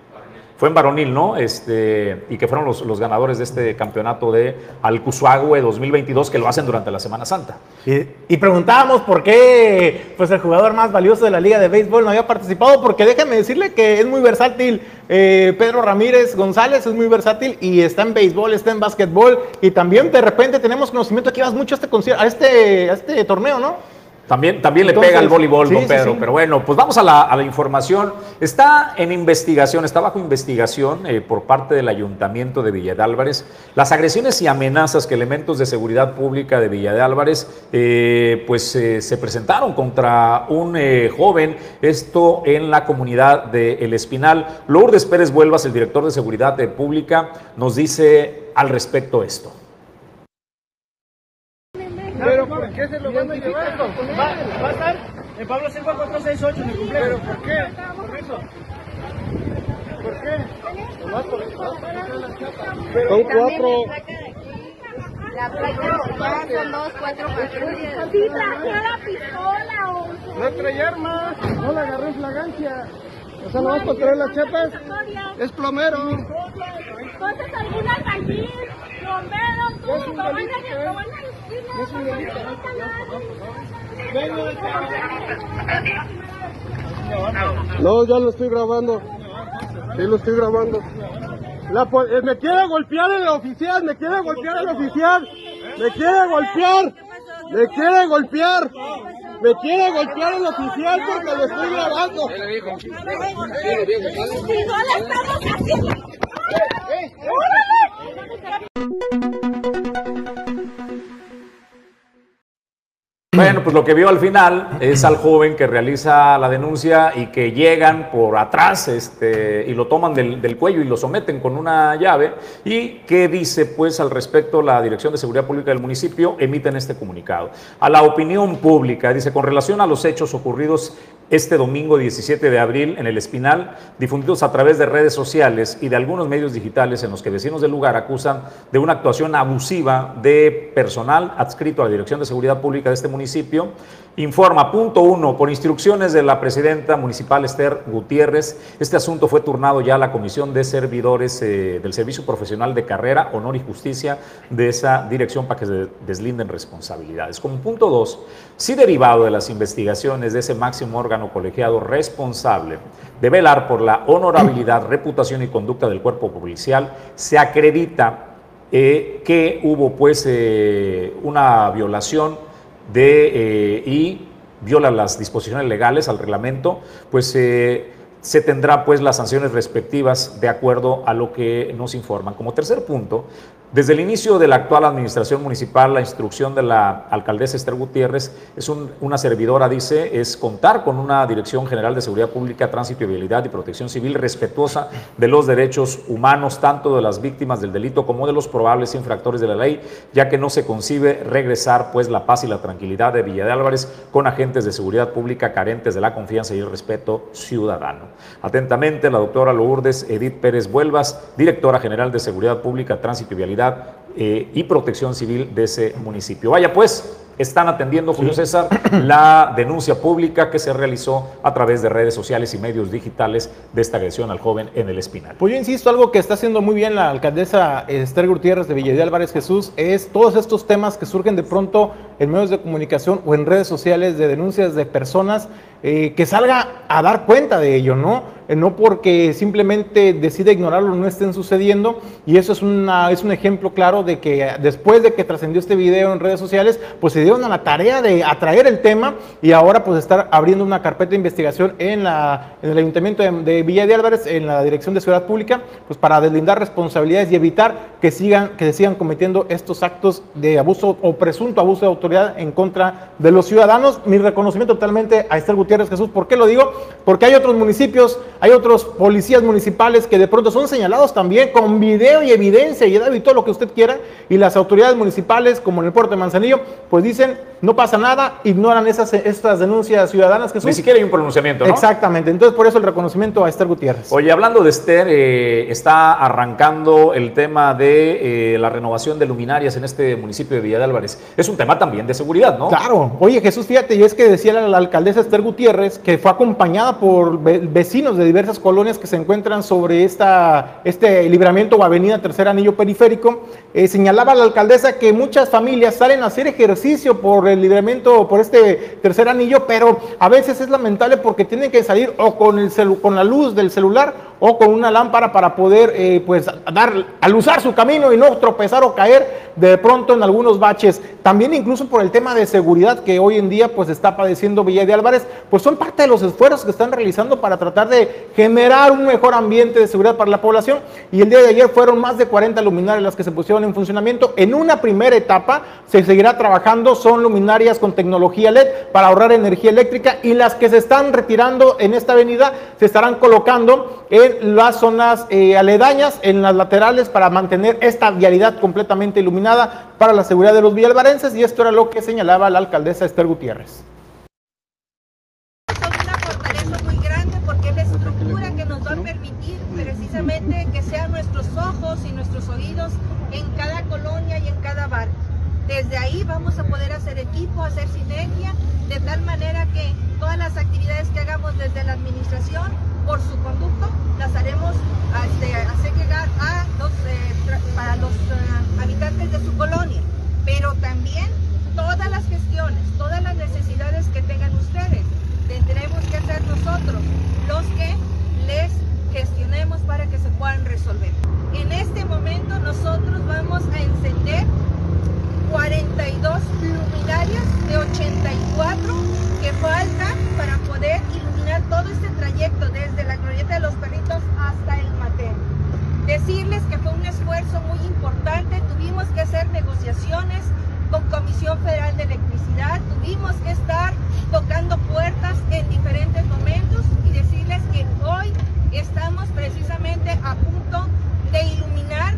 fue en varonil, ¿no? Este, y que fueron los, los ganadores de este campeonato de Alcuzuagüe 2022 que lo hacen durante la Semana Santa. Y, y, preguntábamos por qué pues, el jugador más valioso de la Liga de Béisbol no había participado, porque déjame decirle que es muy versátil. Eh, Pedro Ramírez González es muy versátil y está en béisbol, está en básquetbol y también de repente tenemos conocimiento que vas mucho a este, a este, a este torneo, ¿no? También, también Entonces, le pega el voleibol, sí, don Pedro. Sí, sí. Pero bueno, pues vamos a la, a la, información. Está en investigación, está bajo investigación eh, por parte del Ayuntamiento de Villa de Álvarez las agresiones y amenazas que elementos de seguridad pública de Villa de Álvarez eh, pues eh, se presentaron contra un eh, joven, esto en la comunidad de El Espinal. Lourdes Pérez Vuelvas, el director de Seguridad Pública, nos dice al respecto esto. Pero ¿por qué se lo van a llevar? Va, va a estar en Pablo Silva 468 en el cumpleaños. ¿Pero por qué? Por eso. ¿Por qué? Nomás por Son cuatro. La placa son dos, cuatro patrullas. Sí, trajo la pistola. No trae armas. No la agarré en flagancia. O sea, nomás para traer las chapas. Es plomero. Entonces, algún albañil, no, ya lo estoy grabando. Sí, lo estoy grabando. La, eh, me quiere golpear el oficial, me quiere golpear el oficial. Me quiere golpear. Me quiere golpear. Me quiere golpear el oficial porque lo estoy grabando. Si no le estamos haciendo. Bueno, pues lo que vio al final es al joven que realiza la denuncia y que llegan por atrás este, y lo toman del, del, cuello y lo someten con una llave. ¿Y qué dice pues al respecto la Dirección de Seguridad Pública del municipio? Emiten este comunicado. A la opinión pública, dice, con relación a los hechos ocurridos este domingo 17 de abril en el Espinal, difundidos a través de redes sociales y de algunos medios digitales en los que vecinos del lugar acusan de una actuación abusiva de personal adscrito a la Dirección de Seguridad Pública de este municipio. Informa, punto uno, por instrucciones de la presidenta municipal Esther Gutiérrez, este asunto fue turnado ya a la Comisión de Servidores eh, del Servicio Profesional de Carrera, Honor y Justicia de esa dirección para que se deslinden responsabilidades. Como punto dos, si derivado de las investigaciones de ese máximo órgano colegiado responsable de velar por la honorabilidad, reputación y conducta del cuerpo policial, se acredita eh, que hubo pues eh, una violación de, eh, y viola las disposiciones legales al reglamento, pues eh, se tendrá pues las sanciones respectivas de acuerdo a lo que nos informan. Como tercer punto, desde el inicio de la actual administración municipal, la instrucción de la alcaldesa Esther Gutiérrez es un, una servidora, dice, es contar con una Dirección General de Seguridad Pública, Tránsito y Vialidad y Protección Civil respetuosa de los derechos humanos, tanto de las víctimas del delito como de los probables infractores de la ley, ya que no se concibe regresar pues la paz y la tranquilidad de Villa de Álvarez con agentes de seguridad pública carentes de la confianza y el respeto ciudadano. Atentamente, la doctora Lourdes Edith Pérez Vuelvas, directora general de Seguridad Pública, Tránsito y Vialidad eh, y Protección Civil de ese municipio. Vaya pues, están atendiendo, Julio César, la denuncia pública que se realizó a través de redes sociales y medios digitales de esta agresión al joven en el Espinal. Pues yo insisto, algo que está haciendo muy bien la alcaldesa Esther Gutiérrez de Villa de Álvarez Jesús es todos estos temas que surgen de pronto en medios de comunicación o en redes sociales de denuncias de personas eh, que salga a dar cuenta de ello, ¿no? Eh, no porque simplemente decida ignorarlo, no estén sucediendo. Y eso es, una, es un ejemplo claro de que después de que trascendió este video en redes sociales, pues se dieron a la tarea de atraer el tema y ahora pues estar abriendo una carpeta de investigación en, la, en el Ayuntamiento de, Villa de Álvarez, en la Dirección de Seguridad Pública, pues para deslindar responsabilidades y evitar que sigan, que se sigan cometiendo estos actos de abuso o presunto abuso de autoridad en contra de los ciudadanos. Mi reconocimiento totalmente a Esther Gutiérrez Jesús. ¿Por qué lo digo? Porque hay otros municipios, hay otros policías municipales que de pronto son señalados también con video y evidencia y y todo lo que usted quiera. Y las autoridades municipales, como en el puerto de Manzanillo, pues dicen, no pasa nada, ignoran esas, estas denuncias ciudadanas, que Ni siquiera hay un pronunciamiento, ¿no? Exactamente. Entonces, por eso el reconocimiento a Esther Gutiérrez. Oye, hablando de Esther, eh, está arrancando el tema de eh, la renovación de luminarias en este municipio de Villa de Álvarez. Es un tema también de seguridad, ¿no? Claro. Oye, Jesús, fíjate, y es que decía la, la alcaldesa Esther Gutiérrez, que fue acompañada por vecinos de diversas colonias que se encuentran sobre esta, este libramiento o avenida Tercer Anillo Periférico, eh, señalaba la alcaldesa que muchas familias salen a hacer ejercicio por el libramiento, por este tercer anillo, pero a veces es lamentable porque tienen que salir o con, el con la luz del celular o con una lámpara para poder eh, pues dar, alusar su camino y no tropezar o caer de pronto en algunos baches. También incluso por el tema de seguridad que hoy en día pues está padeciendo Villa de Álvarez, pues son parte de los esfuerzos que están realizando para tratar de generar un mejor ambiente de seguridad para la población. Y el día de ayer fueron más de 40 luminarias las que se pusieron en funcionamiento. En una primera etapa se seguirá trabajando, son luminarias con tecnología LED para ahorrar energía eléctrica y las que se están retirando en esta avenida se estarán colocando en las zonas eh, aledañas, en las laterales, para mantener esta vialidad completamente iluminada para la seguridad de los villalvarenses, y esto era lo que señalaba la alcaldesa Esther Gutiérrez. Son una fortaleza muy grande porque es la estructura que nos va a permitir precisamente que sean nuestros ojos y nuestros oídos en cada colonia y en cada bar. Desde ahí vamos a poder hacer equipo, hacer sinergia, de tal manera que todas las actividades que hagamos desde la administración por su conducto las haremos este, hacer llegar a los, eh, para los eh, de su colonia. Pero también todas las gestiones, todas las necesidades que tengan ustedes, tendremos que hacer nosotros los que les gestionemos para que se puedan resolver. En este momento nosotros vamos a encender 42 luminarias de 84 que faltan para poder iluminar todo este trayecto desde la glorieta de los perritos hasta el Mateo. Decirles que fue un esfuerzo muy importante, tuvimos que hacer negociaciones con Comisión Federal de Electricidad, tuvimos que estar tocando puertas en diferentes momentos y decirles que hoy estamos precisamente a punto de iluminar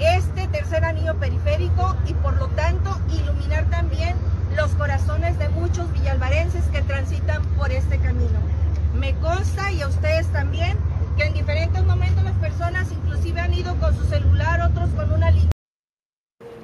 este tercer anillo periférico y por lo tanto iluminar también los corazones de muchos villalvarenses que transitan por este camino. Me consta y a ustedes también que en diferentes momentos las personas inclusive han ido con su celular, otros con una línea.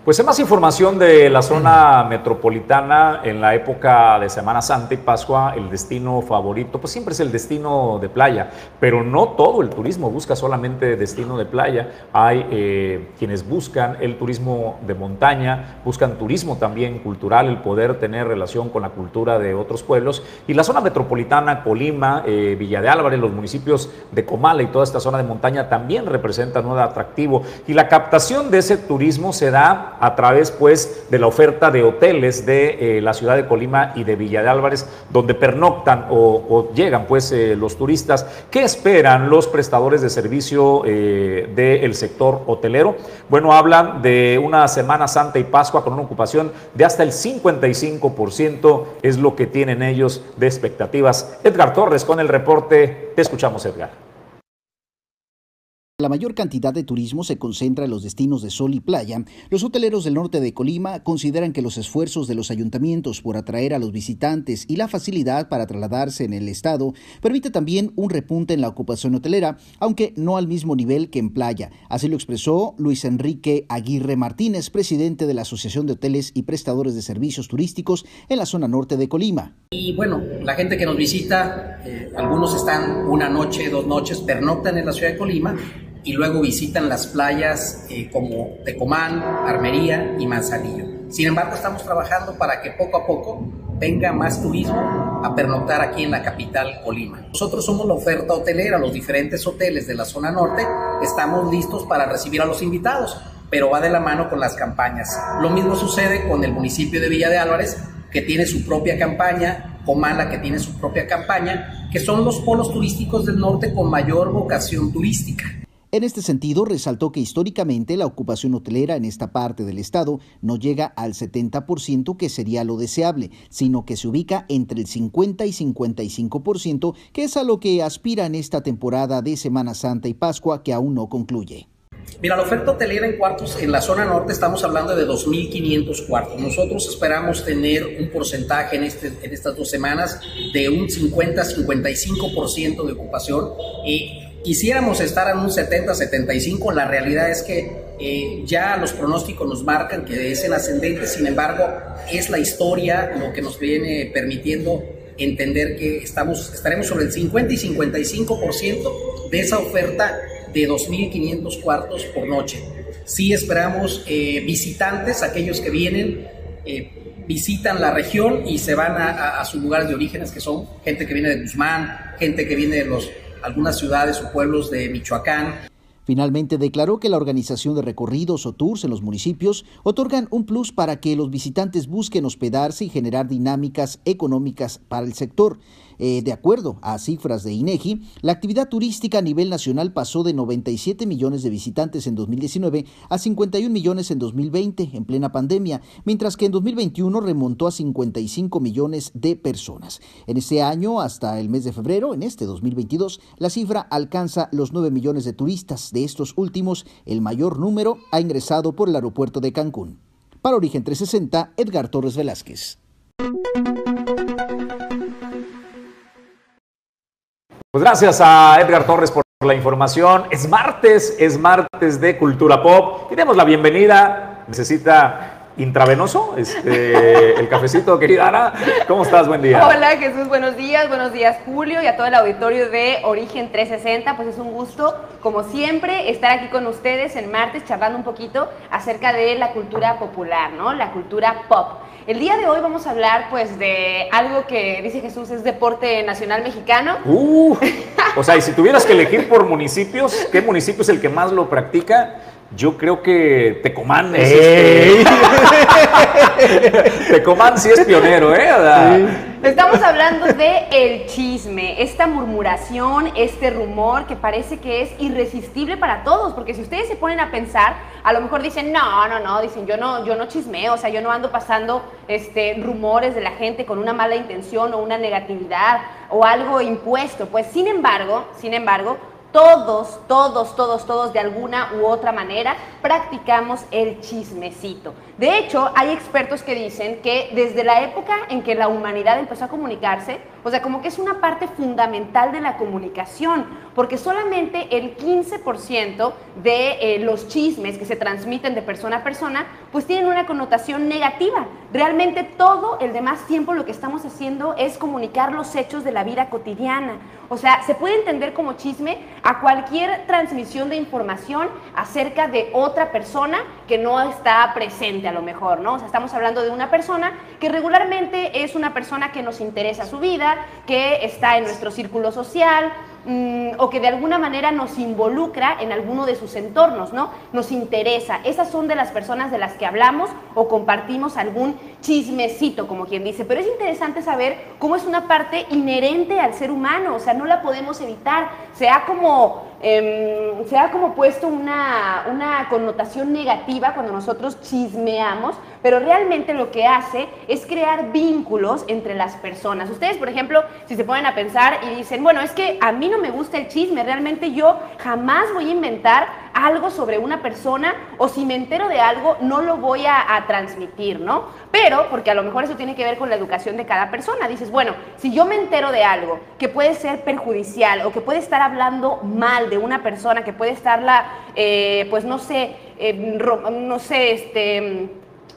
Pues hay más información de la zona metropolitana en la época de Semana Santa y Pascua, el destino favorito, pues siempre es el destino de playa, pero no todo el turismo busca solamente destino de playa. Hay eh, quienes buscan el turismo de montaña, buscan turismo también cultural, el poder tener relación con la cultura de otros pueblos. Y la zona metropolitana, Colima, eh, Villa de Álvarez, los municipios de Comala y toda esta zona de montaña también representan un atractivo. Y la captación de ese turismo se da a través pues de la oferta de hoteles de eh, la ciudad de Colima y de Villa de Álvarez, donde pernoctan o, llegan pues eh, los turistas. ¿Qué esperan los prestadores de servicio eh, del sector hotelero? Bueno, hablan de una Semana Santa y Pascua con una ocupación de hasta el 55% es lo que tienen ellos de expectativas. Edgar Torres con el reporte. Te escuchamos, Edgar. La mayor cantidad de turismo se concentra en los destinos de sol y playa. Los hoteleros del norte de Colima consideran que los esfuerzos de los ayuntamientos por atraer a los visitantes y la facilidad para trasladarse en el estado permite también un repunte en la ocupación hotelera, aunque no al mismo nivel que en playa. Así lo expresó Luis Enrique Aguirre Martínez, presidente de la Asociación de Hoteles y Prestadores de Servicios Turísticos en la zona norte de Colima. Y bueno, la gente que nos visita, eh, algunos están una noche, dos noches, pernoctan en la ciudad de Colima y luego visitan las playas eh, como Tecomán, Armería y Manzanillo. Sin embargo, estamos trabajando para que poco a poco venga más turismo a pernoctar aquí en la capital Colima. Nosotros somos la oferta hotelera, los diferentes hoteles de la zona norte estamos listos para recibir a los invitados, pero va de la mano con las campañas. Lo mismo sucede con el municipio de Villa de Álvarez, que tiene su propia campaña, Comala, que tiene su propia campaña, que son los polos turísticos del norte con mayor vocación turística. En este sentido, resaltó que históricamente la ocupación hotelera en esta parte del estado no llega al 70% que sería lo deseable, sino que se ubica entre el 50 y 55%, que es a lo que aspira en esta temporada de Semana Santa y Pascua que aún no concluye. Mira, la oferta hotelera en cuartos en la zona norte estamos hablando de 2.500 cuartos. Nosotros esperamos tener un porcentaje en, este, estas dos semanas de un 50-55% de ocupación. y quisiéramos estar en un 70-75, la realidad es que eh, ya los pronósticos nos marcan que es en ascendente, sin embargo, es la historia lo que nos viene permitiendo entender que estamos, estaremos sobre el 50 y 55% de esa oferta de 2.500 cuartos por noche. Sí esperamos eh, visitantes, aquellos que vienen, eh, visitan la región y se van a, a sus lugares de orígenes, que son gente que viene de Guzmán, gente que viene de los algunas ciudades o pueblos de Michoacán. Finalmente declaró que la organización de recorridos o tours en los municipios otorgan un plus para que los visitantes busquen hospedarse y generar dinámicas económicas para el sector. Eh, de acuerdo a cifras de INEGI, la actividad turística a nivel nacional pasó de 97 millones de visitantes en 2019 a 51 millones en 2020, en plena pandemia, mientras que en 2021 remontó a 55 millones de personas. En este año, hasta el mes de febrero, en este 2022, la cifra alcanza los 9 millones de turistas. De estos últimos, el mayor número ha ingresado por el aeropuerto de Cancún. Para Origen 360, Edgar Torres Velázquez. Pues gracias a Edgar Torres por la información. Es martes, es martes de Cultura Pop. Y demos la bienvenida. Necesita intravenoso, este, el cafecito, querida Ana. ¿Cómo estás? Buen día. Hola Jesús, buenos días, buenos días Julio y a todo el auditorio de Origen 360. Pues es un gusto, como siempre, estar aquí con ustedes en martes charlando un poquito acerca de la cultura popular, ¿no? La cultura pop. El día de hoy vamos a hablar pues de algo que dice Jesús es deporte nacional mexicano. Uh, o sea, y si tuvieras que elegir por municipios, ¿qué municipio es el que más lo practica? Yo creo que Tecomán es este... Tecomán sí es pionero, ¿eh? Estamos hablando de el chisme, esta murmuración, este rumor que parece que es irresistible para todos, porque si ustedes se ponen a pensar, a lo mejor dicen, no, no, no, dicen, yo no, yo no chismeo, o sea, yo no ando pasando este, rumores de la gente con una mala intención o una negatividad o algo impuesto. Pues sin embargo, sin embargo, todos, todos, todos, todos de alguna u otra manera practicamos el chismecito. De hecho, hay expertos que dicen que desde la época en que la humanidad empezó a comunicarse, o sea, como que es una parte fundamental de la comunicación, porque solamente el 15% de eh, los chismes que se transmiten de persona a persona, pues tienen una connotación negativa. Realmente todo el demás tiempo lo que estamos haciendo es comunicar los hechos de la vida cotidiana. O sea, se puede entender como chisme a cualquier transmisión de información acerca de otra persona que no está presente a lo mejor, ¿no? O sea, estamos hablando de una persona que regularmente es una persona que nos interesa su vida, que está en nuestro círculo social, Mm, o que de alguna manera nos involucra en alguno de sus entornos, ¿no? Nos interesa. Esas son de las personas de las que hablamos o compartimos algún chismecito, como quien dice. Pero es interesante saber cómo es una parte inherente al ser humano, o sea, no la podemos evitar. Se ha como, em, se ha como puesto una, una connotación negativa cuando nosotros chismeamos, pero realmente lo que hace es crear vínculos entre las personas. Ustedes, por ejemplo, si se ponen a pensar y dicen, bueno, es que a mí no me gusta el chisme, realmente yo jamás voy a inventar algo sobre una persona o si me entero de algo no lo voy a, transmitir, ¿no? Pero, porque a lo mejor eso tiene que ver con la educación de cada persona, dices, bueno, si yo me entero de algo que puede ser perjudicial o que puede estar hablando mal de una persona, que puede estarla, eh, pues no sé, eh, no sé, este es-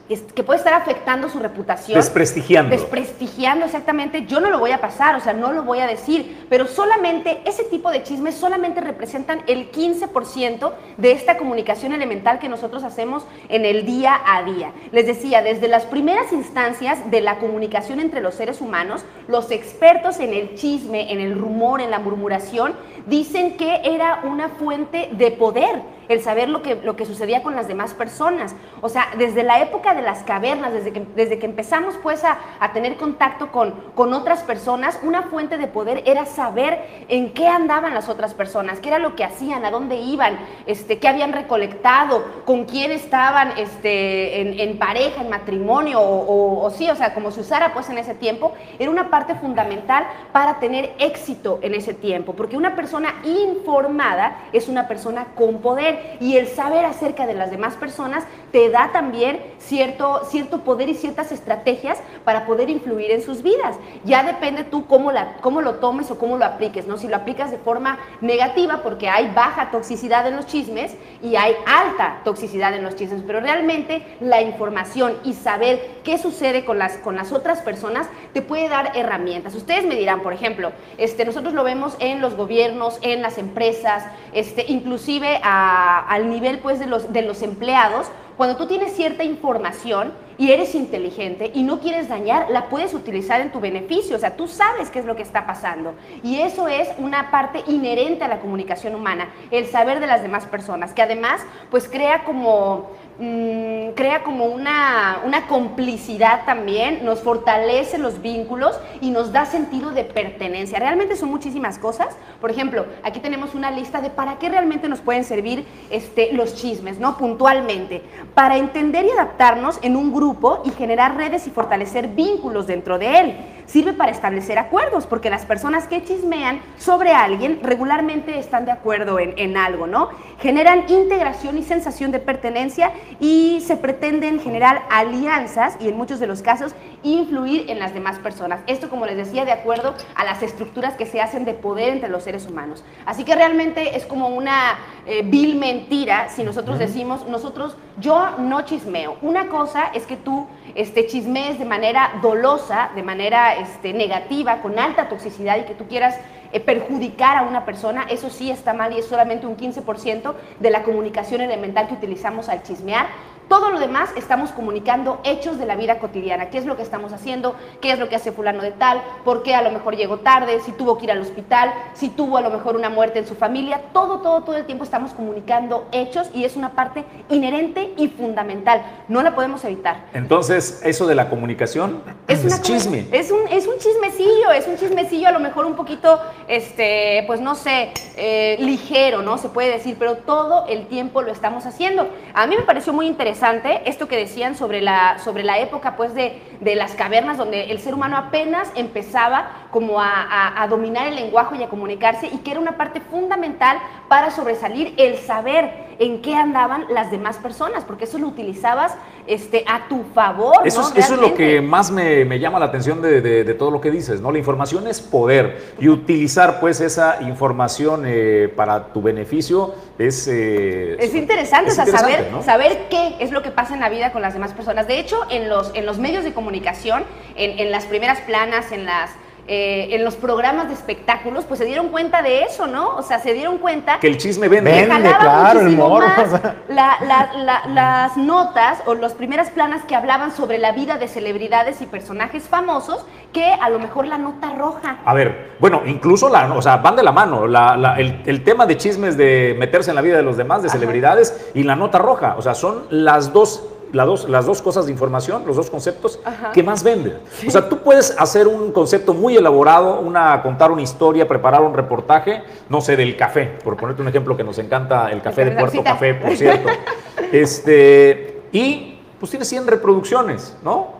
que puede estar afectando su reputación. Desprestigiando. Desprestigiando, exactamente. Yo no lo voy a pasar, o sea, no lo voy a decir, pero solamente ese tipo de chismes solamente representan el 15% de esta comunicación elemental que nosotros hacemos en el día a día. Les decía, desde las primeras instancias de la comunicación entre los seres humanos, los expertos en el chisme, en el rumor, en la murmuración, dicen que era una fuente de poder el saber lo que, lo que sucedía con las demás personas. O sea, desde la época de las cavernas, desde que, desde que empezamos pues a, a tener contacto con, con otras personas, una fuente de poder era saber en qué andaban las otras personas, qué era lo que hacían, a dónde iban, este, qué habían recolectado, con quién estaban este, en, en pareja, en matrimonio, o, sí, o sea, como se usara pues en ese tiempo, era una parte fundamental para tener éxito en ese tiempo, porque una persona informada es una persona con poder y el saber acerca de las demás personas te da también cierto, cierto poder y ciertas estrategias para poder influir en sus vidas. Ya depende tú cómo, la, cómo lo tomes o cómo lo apliques, ¿no? Si lo aplicas de forma negativa, porque hay baja toxicidad en los chismes y hay alta toxicidad en los chismes, pero realmente la información y saber qué sucede con las, con las otras personas te puede dar herramientas. Ustedes me dirán, por ejemplo, este, nosotros lo vemos en los gobiernos, en las empresas, este, inclusive a- al nivel pues, de, los, de los empleados, cuando tú tienes cierta información y eres inteligente y no quieres dañar, la puedes utilizar en tu beneficio. O sea, tú sabes qué es lo que está pasando. Y eso es una parte inherente a la comunicación humana, el saber de las demás personas, que además pues crea como mm, crea como una, una complicidad también, nos fortalece los vínculos y nos da sentido de pertenencia. Realmente son muchísimas cosas. Por ejemplo, aquí tenemos una lista de para qué realmente nos pueden servir este, los chismes, ¿no? Puntualmente. Para entender y adaptarnos en un grupo y generar redes y fortalecer vínculos dentro de él. Sirve para establecer acuerdos, porque las personas que chismean sobre alguien regularmente están de acuerdo en, en algo, ¿no? Generan integración y sensación de pertenencia y se pretenden generar alianzas y en muchos de los casos influir en las demás personas. Esto, como les decía, de acuerdo a las estructuras que se hacen de poder entre los seres humanos. Así que realmente es como una eh, vil mentira si nosotros decimos, nosotros, yo no chismeo. Una cosa es que tú este, chismees de manera dolosa, de manera este, negativa, con alta toxicidad y que tú quieras eh, perjudicar a una persona, eso sí está mal y es solamente un 15% de la comunicación elemental que utilizamos al chismear. Todo lo demás estamos comunicando hechos de la vida cotidiana. ¿Qué es lo que estamos haciendo? ¿Qué es lo que hace fulano de tal? ¿Por qué a lo mejor llegó tarde? Si tuvo que ir al hospital, si tuvo a lo mejor una muerte en su familia. Todo, todo, todo el tiempo estamos comunicando hechos y es una parte inherente y fundamental. No la podemos evitar. Entonces, eso de la comunicación es, una chisme. Es un, es un chismecillo, es un chismecillo a lo mejor un poquito, este, pues no sé, eh, ligero, ¿no? Se puede decir, pero todo el tiempo lo estamos haciendo. A mí me pareció muy interesante esto que decían sobre la, sobre la época, pues, de, de las cavernas, donde el ser humano apenas empezaba como a, a- a dominar el lenguaje y a comunicarse, y que era una parte fundamental para sobresalir el saber en qué andaban las demás personas, porque eso lo utilizabas este, a tu favor. Eso, ¿no? es, eso es lo que más me, me llama la atención de, de- de todo lo que dices, ¿no? La información es poder y utilizar pues esa información eh, para tu beneficio es... eh, Es interesante, es o sea, interesante, saber, ¿no? saber qué es lo que pasa en la vida con las demás personas. De hecho, en los, en los medios de comunicación, en, en las primeras planas, en las... eh, en los programas de espectáculos, pues se dieron cuenta de eso, ¿no? O sea, se dieron cuenta Que el chisme vende. que Vende, claro, el morbo, más o sea. la- la- la- las notas o las primeras planas que hablaban sobre la vida de celebridades y personajes famosos que a lo mejor la nota roja. A ver, bueno, incluso la, o sea, van de la mano. La- la- el, el tema de chismes de meterse en la vida de los demás, de celebridades, y la nota roja. O sea, son las dos, las dos, las dos cosas de información, los dos conceptos Ajá. que más venden. O sea, tú puedes hacer un concepto muy elaborado, una, contar una historia, preparar un reportaje, no sé, del café, por ponerte un ejemplo que nos encanta el café de Puerto. Café, por cierto. Este, y pues tiene 100 reproducciones, ¿no?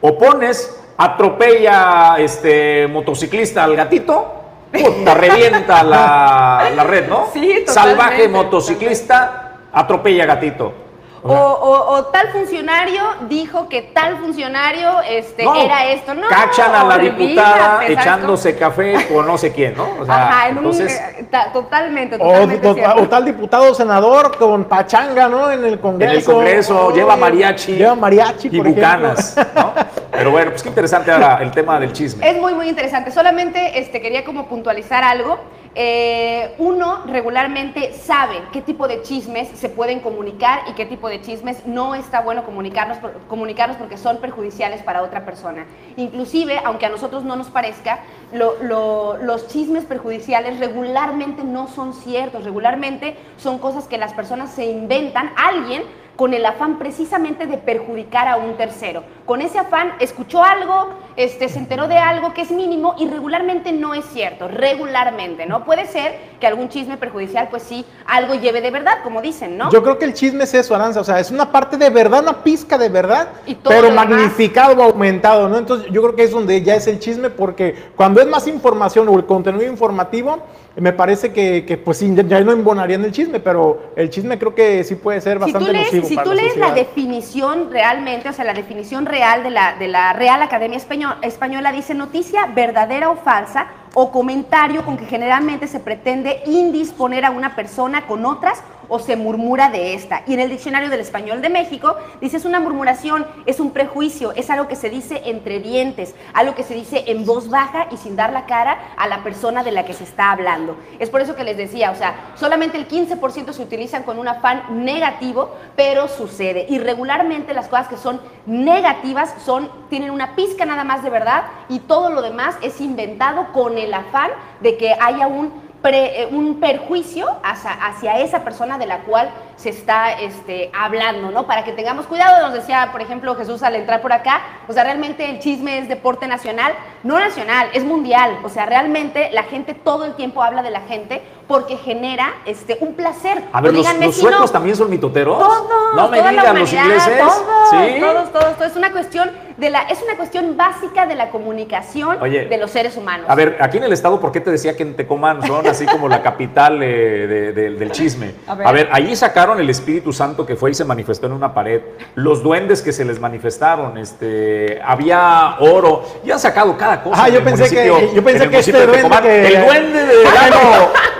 O pones, atropella este motociclista al gatito, puta, revienta la, la red, ¿no? Sí, Salvaje motociclista, atropella gatito. O, o- o tal funcionario dijo que tal funcionario este, No, era esto. No, Cachan a la diputada ¿sabes echándose café con no sé quién, ¿no? O sea, Ajá, en un- entonces, eh, ta- totalmente, O, totalmente o- tal diputado senador con pachanga, ¿no? En el Congreso. en el Congreso lleva mariachi. Lleva mariachi, y por ejemplo. bucanas, ¿no? Pero bueno, pues qué interesante ahora el tema del chisme. Es muy, muy interesante. Solamente este, quería como puntualizar algo. Eh, uno regularmente sabe qué tipo de chismes se pueden comunicar y qué tipo de chismes no está bueno comunicarlos, por- comunicarlos porque son perjudiciales para otra persona. Inclusive, aunque a nosotros no nos parezca, lo- lo- los chismes perjudiciales regularmente no son ciertos, regularmente son cosas que las personas se inventan, alguien con el afán precisamente de perjudicar a un tercero. Con ese afán escuchó algo, este, se enteró de algo que es mínimo y regularmente no es cierto, regularmente, ¿no? Puede ser que algún chisme perjudicial, pues sí, algo lleve de verdad, como dicen, ¿no? Yo creo que el chisme es eso, Aranza. O sea, es una parte de verdad, una pizca de verdad, Y pero demás- magnificado o aumentado, ¿no? Entonces, yo creo que es donde ya es el chisme, porque cuando es más información o el contenido informativo, me parece que, que, pues sí, ya- no embonaría en el chisme, pero el chisme creo que sí puede ser si bastante tú lees, nocivo si para tú la lees la definición realmente, o sea, la definición real de la, de la Real Academia Español- Española dice noticia verdadera o falsa o comentario con que generalmente se pretende indisponer a una persona con otras o se murmura de esta. Y en el Diccionario del Español de México dice es una murmuración, es un prejuicio, es algo que se dice entre dientes, algo que se dice en voz baja y sin dar la cara a la persona de la que se está hablando. Es por eso que les decía, o sea, solamente el 15% se utilizan con un afán negativo, pero sucede. Y regularmente las cosas que son negativas son, tienen una pizca nada más de verdad y todo lo demás es inventado con el afán de que haya un pre- eh, un perjuicio hacia, hacia esa persona de la cual se está este, hablando, ¿no? Para que tengamos cuidado, nos decía, por ejemplo, Jesús al entrar por acá, o sea, realmente el chisme es deporte nacional, no nacional, es mundial, o sea, realmente la gente todo el tiempo habla de la gente porque genera este, un placer. A ver, ¿los, si suecos no. también son mitoteros? Todos, no me toda la digan, los ingleses. Todos, ¿Sí? todos, todos, todos. Es una cuestión de la, es una cuestión básica de la comunicación Oye, de los seres humanos. A ver, aquí en el estado, ¿por qué te decía que en Tecomán son así como la capital eh, de- de- del chisme? A ver. allí sacaron el Espíritu Santo que fue y se manifestó en una pared, los duendes que se les manifestaron, este, había oro, y han sacado cada cosa. Ah, yo el pensé que, yo pensé en el que este duende Tecomán. que... El duende de... Ah,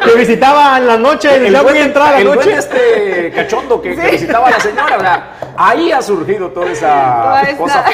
no, que visitaba en la noche, El a duende, entrar a el la noche. duende este cachondo que, que visitaba a la señora, ¿verdad? Ahí ha surgido toda esa Toda esta- cosa,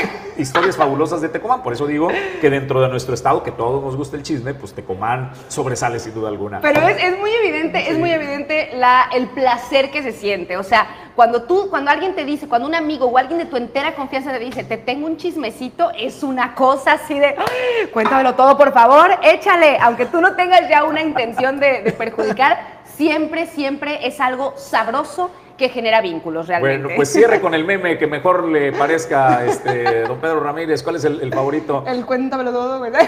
historias fabulosas de Tecomán. Por eso digo que dentro de nuestro estado, que todos nos gusta el chisme, pues Tecomán sobresale sin duda alguna. Pero es, es muy evidente, es muy evidente la, el placer que se siente. O sea, cuando tú, cuando alguien te dice, cuando un amigo o alguien de tu entera confianza te dice, te tengo un chismecito, es una cosa así de, "Ay, cuéntamelo todo, por favor, échale. Aunque tú no tengas ya una intención de, de perjudicar, siempre, siempre es algo sabroso que genera vínculos realmente. Bueno, pues cierre con el meme que mejor le parezca este don Pedro Ramírez. ¿Cuál es el, el favorito? El cuéntamelo todo, güey. ¡Ay,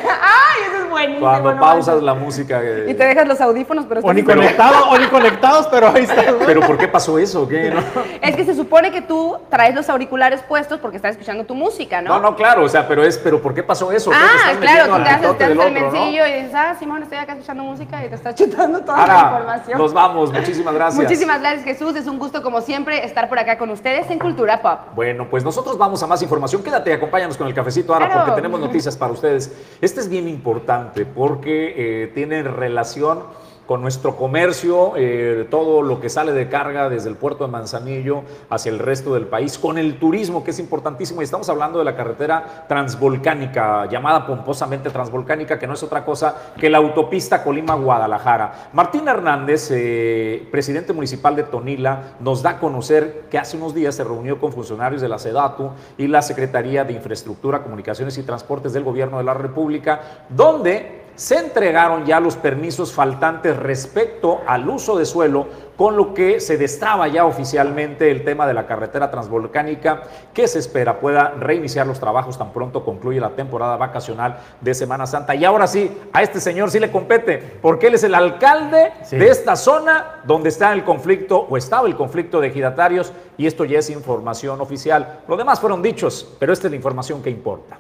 eso es buenísimo! Cuando no pausas manches. la música. eh, Y te dejas los audífonos, pero O ni conectados, o ni conectados, pero ahí está. ¿no? Pero ¿por qué pasó eso? ¿Qué? No, Es que se supone que tú traes los auriculares puestos porque estás escuchando tu música, ¿no? no, no, claro, o sea, pero es, pero ¿por qué pasó eso? Ah, estás claro, tú te haces, te el mencillo y dices, ah, Simón, estoy acá escuchando música y te estás chutando toda la información. nos vamos. Muchísimas gracias. Muchísimas gracias, Jesús. Es un gusto, como siempre, estar por acá con ustedes en Cultura Pop. Bueno, pues nosotros vamos a más información. Quédate y acompáñanos con el cafecito ahora Claro. porque tenemos noticias para ustedes. Este es bien importante porque eh, tiene relación con nuestro comercio, eh, todo lo que sale de carga desde el puerto de Manzanillo hacia el resto del país, con el turismo que es importantísimo. Y estamos hablando de la carretera transvolcánica, llamada pomposamente transvolcánica, que no es otra cosa que la autopista Colima-Guadalajara. Martín Hernández, eh, presidente municipal de Tonila, nos da a conocer que hace unos días se reunió con funcionarios de la SEDATU y la Secretaría de Infraestructura, Comunicaciones y Transportes del Gobierno de la República, donde se entregaron ya los permisos faltantes respecto al uso de suelo, con lo que se destraba ya oficialmente el tema de la carretera transvolcánica, que se espera pueda reiniciar los trabajos tan pronto concluye la temporada vacacional de Semana Santa. Y ahora sí, a este señor sí le compete, porque él es el alcalde Sí. de esta zona donde está el conflicto o estaba el conflicto de ejidatarios, y esto ya es información oficial. Lo demás fueron dichos, pero esta es la información que importa.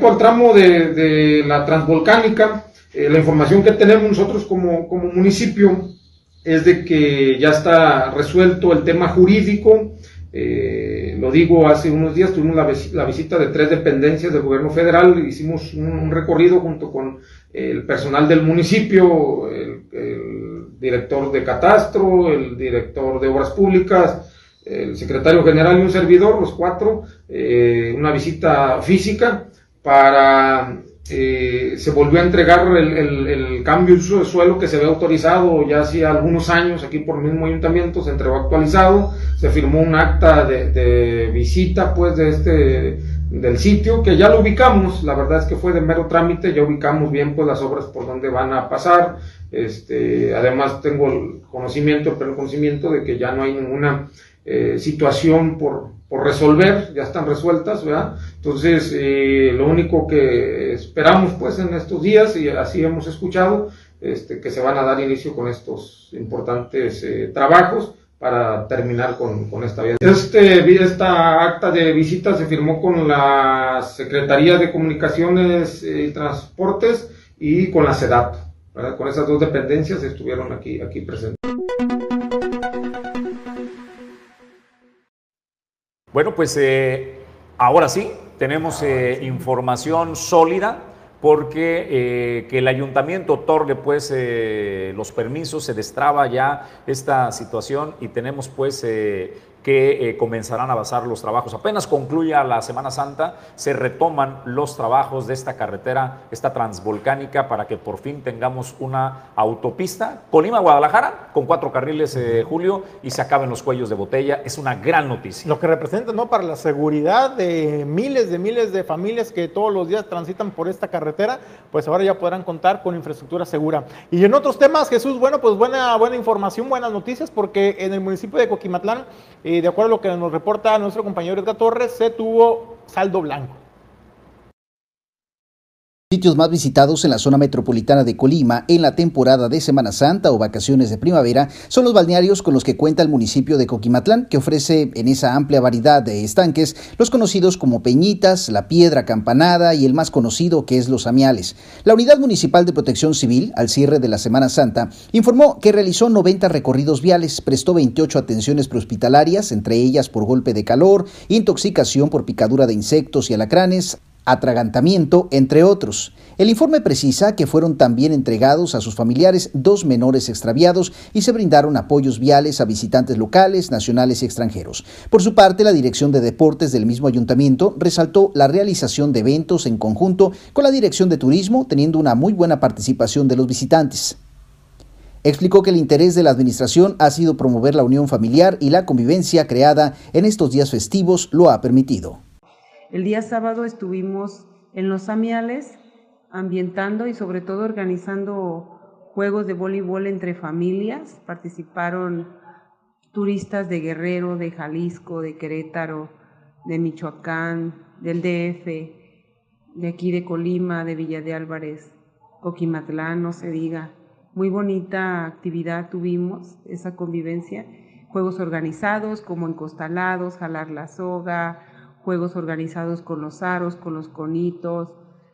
Por el tramo de, la transvolcánica, eh, la información que tenemos nosotros como, como municipio es de que ya está resuelto el tema jurídico. Eh, lo digo, hace unos días tuvimos la, visita de tres dependencias del gobierno federal, hicimos un, recorrido junto con el personal del municipio, el, director de catastro, el director de obras públicas, el secretario general y un servidor, los cuatro, eh, una visita física para eh, se volvió a entregar el, cambio de uso de suelo que se había autorizado ya hacía algunos años aquí por el mismo ayuntamiento, se entregó actualizado, se firmó un acta de, visita pues de este del sitio que ya lo ubicamos, la verdad es que fue de mero trámite, ya ubicamos bien pues las obras por donde van a pasar, este, además tengo el conocimiento, el conocimiento de que ya no hay ninguna eh, situación por, por, resolver, ya están resueltas, ¿verdad? Entonces, eh, lo único que esperamos pues en estos días, y así hemos escuchado, este, que se van a dar inicio con estos importantes eh, trabajos para terminar con, con esta vía. Este, esta acta de visita se firmó con la Secretaría de Comunicaciones y Transportes y con la SEDAT. ¿verdad? Con esas dos dependencias estuvieron aquí, aquí presentes. Bueno, pues eh, ahora sí, tenemos eh, información sólida porque eh, que el ayuntamiento otorgue pues los permisos, se destraba ya esta situación y tenemos pues que eh, comenzarán a basar los trabajos. Apenas concluya la Semana Santa, se retoman los trabajos de esta carretera, esta transvolcánica, para que por fin tengamos una autopista Colima-Guadalajara con cuatro carriles, eh, Julio, y se acaben los cuellos de botella. Es una gran noticia. Lo que representa, ¿no? Para la seguridad de miles de miles de familias que todos los días transitan por esta carretera, pues ahora ya podrán contar con infraestructura segura. Y en otros temas, Jesús, bueno, pues buena, buena información, buenas noticias, porque en el municipio de Coquimatlán de acuerdo a lo que nos reporta nuestro compañero Edgar Torres, se tuvo saldo blanco sitios más visitados en la zona metropolitana de Colima en la temporada de Semana Santa o vacaciones de primavera son los balnearios con los que cuenta el municipio de Coquimatlán, que ofrece en esa amplia variedad de estanques los conocidos como Peñitas, La Piedra Campanada y el más conocido que es Los Amiales. La Unidad Municipal de Protección Civil, al cierre de la Semana Santa, informó que realizó 90 recorridos viales, prestó 28 atenciones prehospitalarias, entre ellas por golpe de calor, intoxicación por picadura de insectos y alacranes, atragantamiento, entre otros. El informe precisa que fueron también entregados a sus familiares dos menores extraviados y se brindaron apoyos viales a visitantes locales, nacionales y extranjeros. Por su parte, la Dirección de Deportes del mismo ayuntamiento resaltó la realización de eventos en conjunto con la Dirección de Turismo, teniendo una muy buena participación de los visitantes. Explicó que el interés de la Administración ha sido promover la unión familiar y la convivencia creada en estos días festivos lo ha permitido. El día sábado estuvimos en los Amiales ambientando y sobre todo organizando juegos de voleibol entre familias. Participaron turistas de Guerrero, de Jalisco, de Querétaro, de Michoacán, del DF, de aquí de Colima, de Villa de Álvarez, Coquimatlán, no se diga. Muy bonita actividad tuvimos, esa convivencia. Juegos organizados como encostalados, jalar la soga, juegos organizados con los aros, con los conitos,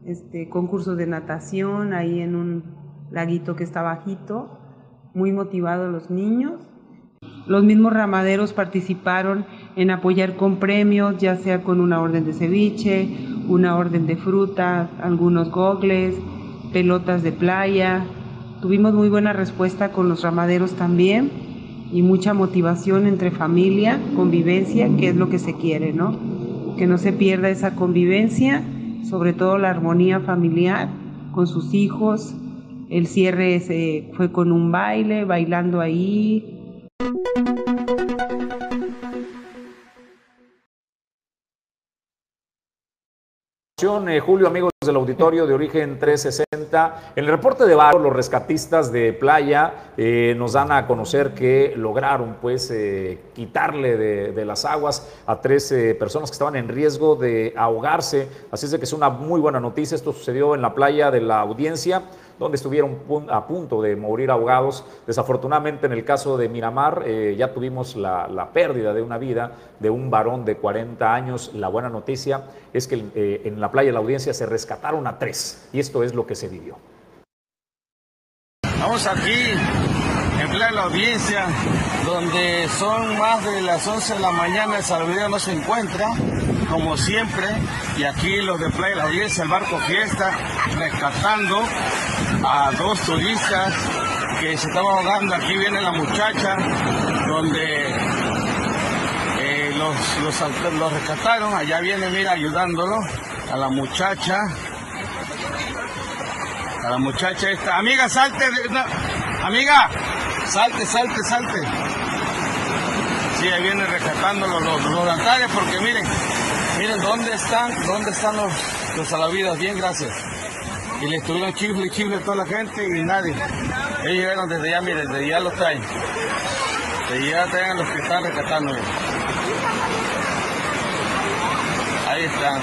este, concursos de natación ahí en un laguito que está bajito, muy motivados los niños. Los mismos ramaderos participaron en apoyar con premios, ya sea con una orden de ceviche, una orden de frutas, algunos gogles, pelotas de playa. Tuvimos muy buena respuesta con los ramaderos también y mucha motivación entre familia, convivencia, que es lo que se quiere, ¿no? Que no se pierda esa convivencia, sobre todo la armonía familiar con sus hijos. El cierre se fue con un baile, bailando ahí. Eh, Julio, amigos del auditorio de Origen 360. En el reporte de barro, los rescatistas de playa eh, nos dan a conocer que lograron pues eh, quitarle de, las aguas a tres personas que estaban en riesgo de ahogarse. Así es que es una muy buena noticia. Esto sucedió en la playa de la audiencia donde estuvieron a punto de morir ahogados. Desafortunadamente, en el caso de Miramar, eh, ya tuvimos la, pérdida de una vida de un varón de 40 años. La buena noticia es que eh, en la playa de la audiencia se rescataron a tres, y esto es lo que se vivió. Estamos aquí en plena audiencia, donde son más de las 11 de la mañana, el salvavidas no se encuentra, como siempre, y aquí los de Playa la Audiencia, el barco Fiesta, rescatando a dos turistas que se estaban ahogando. Aquí viene la muchacha, donde eh, los, los, los rescataron, allá viene, mira, ayudándolo a la muchacha. A la muchacha esta. Amiga, salte. amiga, salte, salte, salte. Sí, ahí viene rescatando los, los, altares porque miren, miren dónde están, dónde están los, los salavidas. Bien, gracias. Y le estuvieron chifle, chifle a toda la gente y nadie. Ellos llegaron desde allá, miren, desde allá los traen. Desde allá traen los que están rescatando. Ahí están.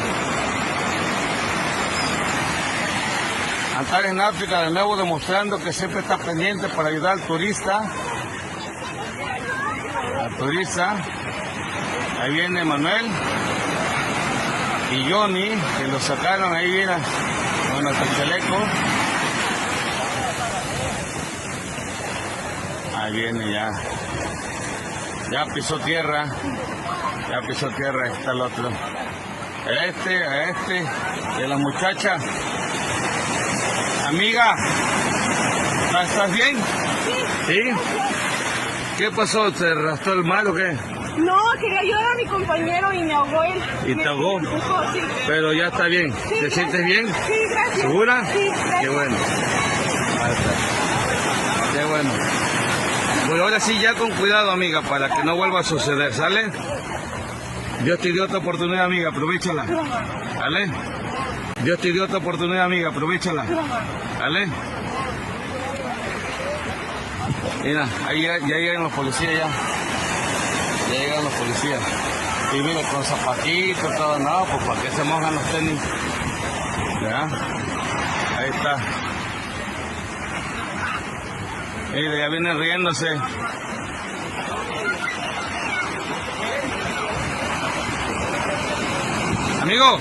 Antares Náutica de nuevo demostrando que siempre está pendiente para ayudar al turista. Al turista. Ahí viene Manuel y Johnny, que lo sacaron ahí, mira, con el chaleco. Ahí viene ya. Ya pisó tierra. Ya pisó tierra, ahí está el otro. Este, a este, de la muchacha. Amiga, ¿estás bien? Sí. ¿Sí? ¿Qué pasó? ¿Te arrastró el mal o qué? No, quería ayudar a mi compañero y me ahogó él. ¿Y te ahogó? sí. Pero ya está bien. Sí, ¿Te gracias. sientes bien? Sí, gracias. ¿Segura? Sí, gracias. Qué bueno. Qué bueno. Pues ahora sí, ya con cuidado, amiga, para que no vuelva a suceder, ¿sale? Dios te dio otra oportunidad, amiga, aprovechala. ¿Vale? Dios te dio otra oportunidad, amiga, aprovechala. ¿Vale? Mira, ahí ya, ya llegan los policías ya. Ya llegan los policías. Y mira, con zapatitos, todo, no, pues para qué se mojan los tenis. ¿Ya? Ahí está. Mira, ya viene riéndose. Amigo,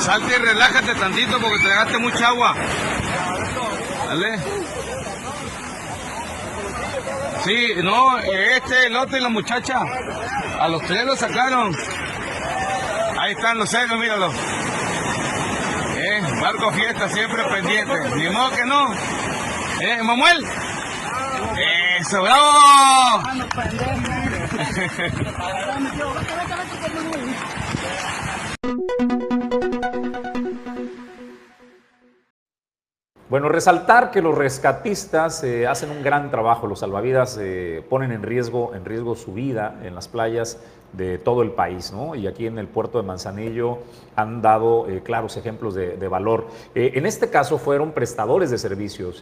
salte y relájate tantito porque te dejaste mucha agua. ¿Vale? Sí, no, este, el otro y la muchacha. A los tres los sacaron. Ahí están los celos, míralo. Eh, barco fiesta siempre pendiente. Ni modo que no. Eh, Manuel. Eso, bravo. Bueno, resaltar que los rescatistas eh, hacen un gran trabajo, los salvavidas eh, ponen en riesgo, en riesgo su vida en las playas de todo el país, ¿no? Y aquí en el puerto de Manzanillo han dado eh, claros ejemplos de, de valor. En este caso fueron prestadores de servicios,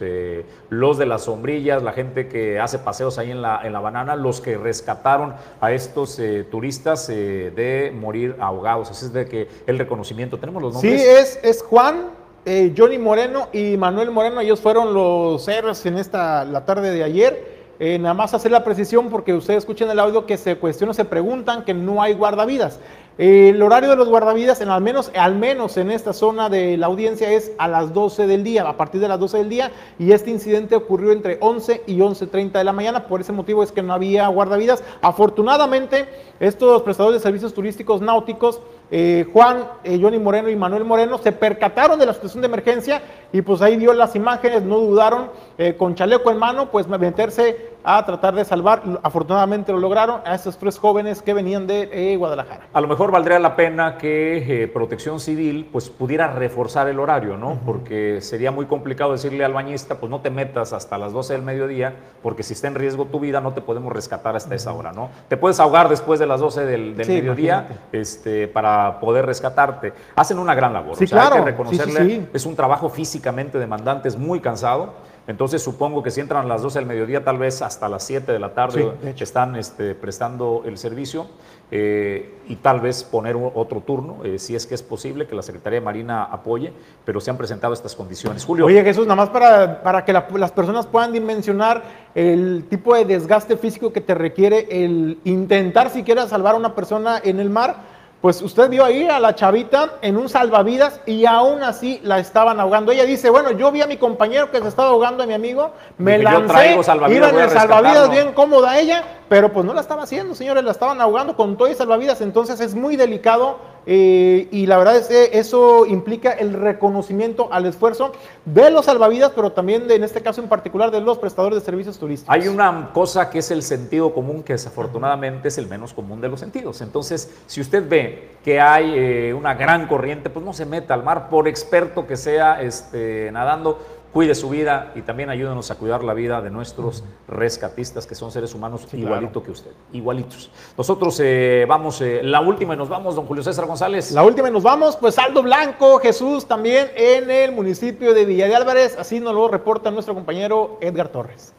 los de las sombrillas, la gente que hace paseos ahí en la, en la banana, los que rescataron a estos turistas de morir ahogados. Así es de que el reconocimiento, tenemos los Sí, nombres. es, es Juan, eh, Johnny Moreno y Manuel Moreno. Ellos fueron los héroes en esta la tarde de ayer. Eh, nada más hacer la precisión porque ustedes escuchan el audio que se cuestionan, se preguntan que no hay guardavidas. Eh, el horario de los guardavidas, en al menos, al menos en esta zona de la audiencia, es a las 12 del día, a partir de las 12 del día, y este incidente ocurrió entre 11 y 11.30 de la mañana, por ese motivo es que no había guardavidas. Afortunadamente, estos prestadores de servicios turísticos náuticos, eh, Juan, eh, Johnny Moreno y Manuel Moreno, se percataron de la situación de emergencia y pues ahí dio las imágenes, no dudaron, eh, con chaleco en mano, pues meterse a tratar de salvar, afortunadamente lo lograron, a estos tres jóvenes que venían de eh, Guadalajara. A lo mejor valdría la pena que eh, Protección Civil pues pudiera reforzar el horario, ¿no? Porque sería muy complicado decirle al bañista, pues no te metas hasta las 12 del mediodía, porque si está en riesgo tu vida no te podemos rescatar hasta esa hora, ¿no? Te puedes ahogar después de las 12 del, del Sí, mediodía este, para poder rescatarte. Hacen una gran labor. Sí, o sea, hay claro. que Sí, sí, reconocerle, sí. es un trabajo físicamente demandante, es muy cansado. Entonces supongo que si entran a las 12 del mediodía, tal vez hasta las 7 de la tarde Sí, de están este, prestando el servicio eh, y tal vez poner otro turno, eh, si es que es posible, que la Secretaría de Marina apoye, pero se han presentado estas condiciones. Julio. Oye Jesús, nada más para, para que la- las personas puedan dimensionar el tipo de desgaste físico que te requiere el intentar siquiera salvar a una persona en el mar, pues usted vio ahí a la chavita en un salvavidas y aún así la estaban ahogando. Ella dice, bueno, yo vi a mi compañero que se estaba ahogando, a mi amigo, me "Yo lancé, traigo salvavidas, iba en voy a el salvavidas rescatarlo". bien cómoda ella, pero pues no la estaba haciendo, señores, la estaban ahogando con todo y salvavidas, entonces es muy delicado eh, y la verdad es que eso implica el reconocimiento al esfuerzo de los salvavidas, pero también de, en este caso en particular de los prestadores de servicios turísticos. Hay una cosa que es el sentido común, que desafortunadamente es el menos común de los sentidos. Entonces, si usted ve que hay eh, una gran corriente, pues no se meta al mar, por experto que sea este, nadando, cuide su vida y también ayúdenos a cuidar la vida de nuestros rescatistas, que son seres humanos igualito que usted, igualitos. Nosotros eh, vamos, eh, la última y nos vamos, don Julio César González. La última y nos vamos, pues saldo blanco, Jesús, también en el municipio de Villa de Álvarez, así nos lo reporta nuestro compañero Edgar Torres.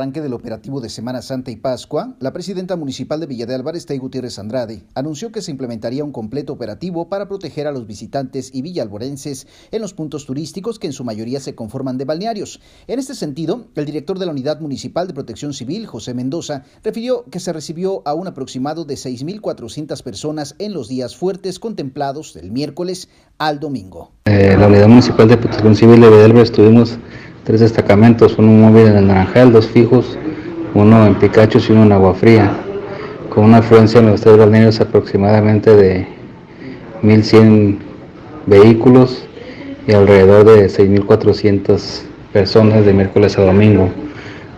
Arranque del operativo de Semana Santa y Pascua, la presidenta municipal de Villa de Álvarez, Tay Gutiérrez Andrade, anunció que se implementaría un completo operativo para proteger a los visitantes y villalborenses en los puntos turísticos que en su mayoría se conforman de balnearios. En este sentido, el director de la Unidad Municipal de Protección Civil, José Mendoza, refirió que se recibió a un aproximado de 6.400 personas en los días fuertes contemplados del miércoles al domingo. Eh, la Unidad Municipal de Protección Civil de Videlbres tuvimos tres destacamentos, uno móvil en el Naranjal, dos fijos, uno en Picachos y uno en Agua Fría, con una afluencia en los tres balnearios aproximadamente de 1.100 vehículos y alrededor de 6.400 personas de miércoles a domingo,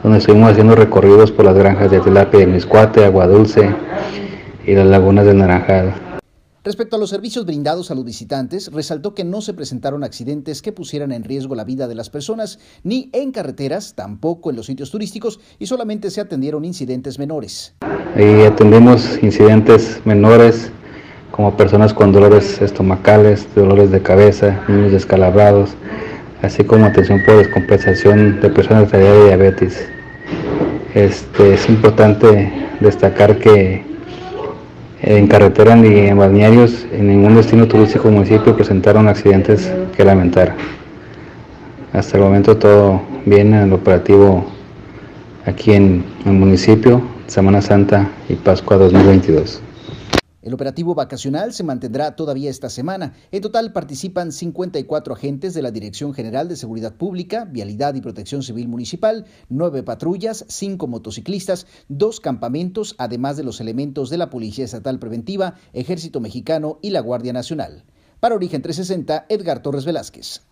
donde estuvimos haciendo recorridos por las granjas de Tilapia de Miscuate, Agua Dulce y las lagunas del Naranjal. Respecto a los servicios brindados a los visitantes, resaltó que no se presentaron accidentes que pusieran en riesgo la vida de las personas, ni en carreteras, tampoco en los sitios turísticos, y solamente se atendieron incidentes menores. Ahí atendimos incidentes menores como personas con dolores estomacales, dolores de cabeza, niños descalabrados, así como atención por descompensación de personas de diabetes. Este, es importante destacar que en carretera ni en balnearios, en ningún destino turístico del municipio presentaron accidentes que lamentar. Hasta el momento todo bien en el operativo aquí en el municipio, Semana Santa y Pascua 2022. El operativo vacacional se mantendrá todavía esta semana. En total participan 54 agentes de la Dirección General de Seguridad Pública, Vialidad y Protección Civil Municipal, nueve patrullas, cinco motociclistas, dos campamentos, además de los elementos de la Policía Estatal Preventiva, Ejército Mexicano y la Guardia Nacional. Para Origen 360, Edgar Torres Velázquez.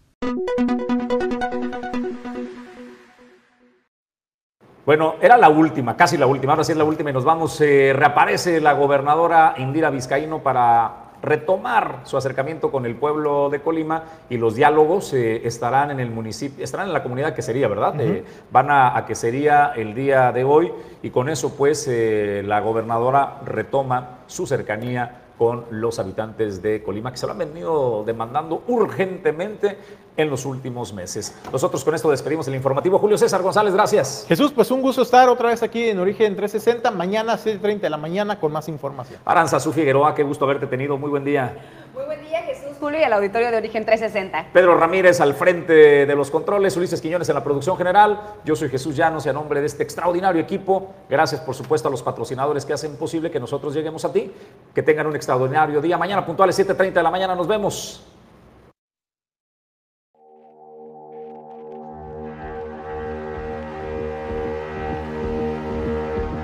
Bueno, era la última, casi la última, ahora sí es la última y nos vamos. Eh, reaparece la gobernadora Indira Vizcaíno para retomar su acercamiento con el pueblo de Colima y los diálogos eh, estarán en el municipio, estarán en la comunidad que sería, ¿verdad? Eh, van a, a que sería el día de hoy y con eso pues eh, la gobernadora retoma su cercanía con los habitantes de Colima que se lo han venido demandando urgentemente en los últimos meses. Nosotros con esto despedimos el informativo. Julio César González, gracias. Jesús, pues un gusto estar otra vez aquí en Origen 360, mañana 6.30 de la mañana con más información. Aranzazú Figueroa, qué gusto haberte tenido. Muy buen día. Muy buen día, Jesús Julio y al auditorio de Origen 360. Pedro Ramírez al frente de los controles, Ulises Quiñones en la producción general. Yo soy Jesús Llanos y a nombre de este extraordinario equipo, gracias por supuesto a los patrocinadores que hacen posible que nosotros lleguemos a ti. Que tengan un extraordinario día. Mañana puntuales 7.30 de la mañana nos vemos.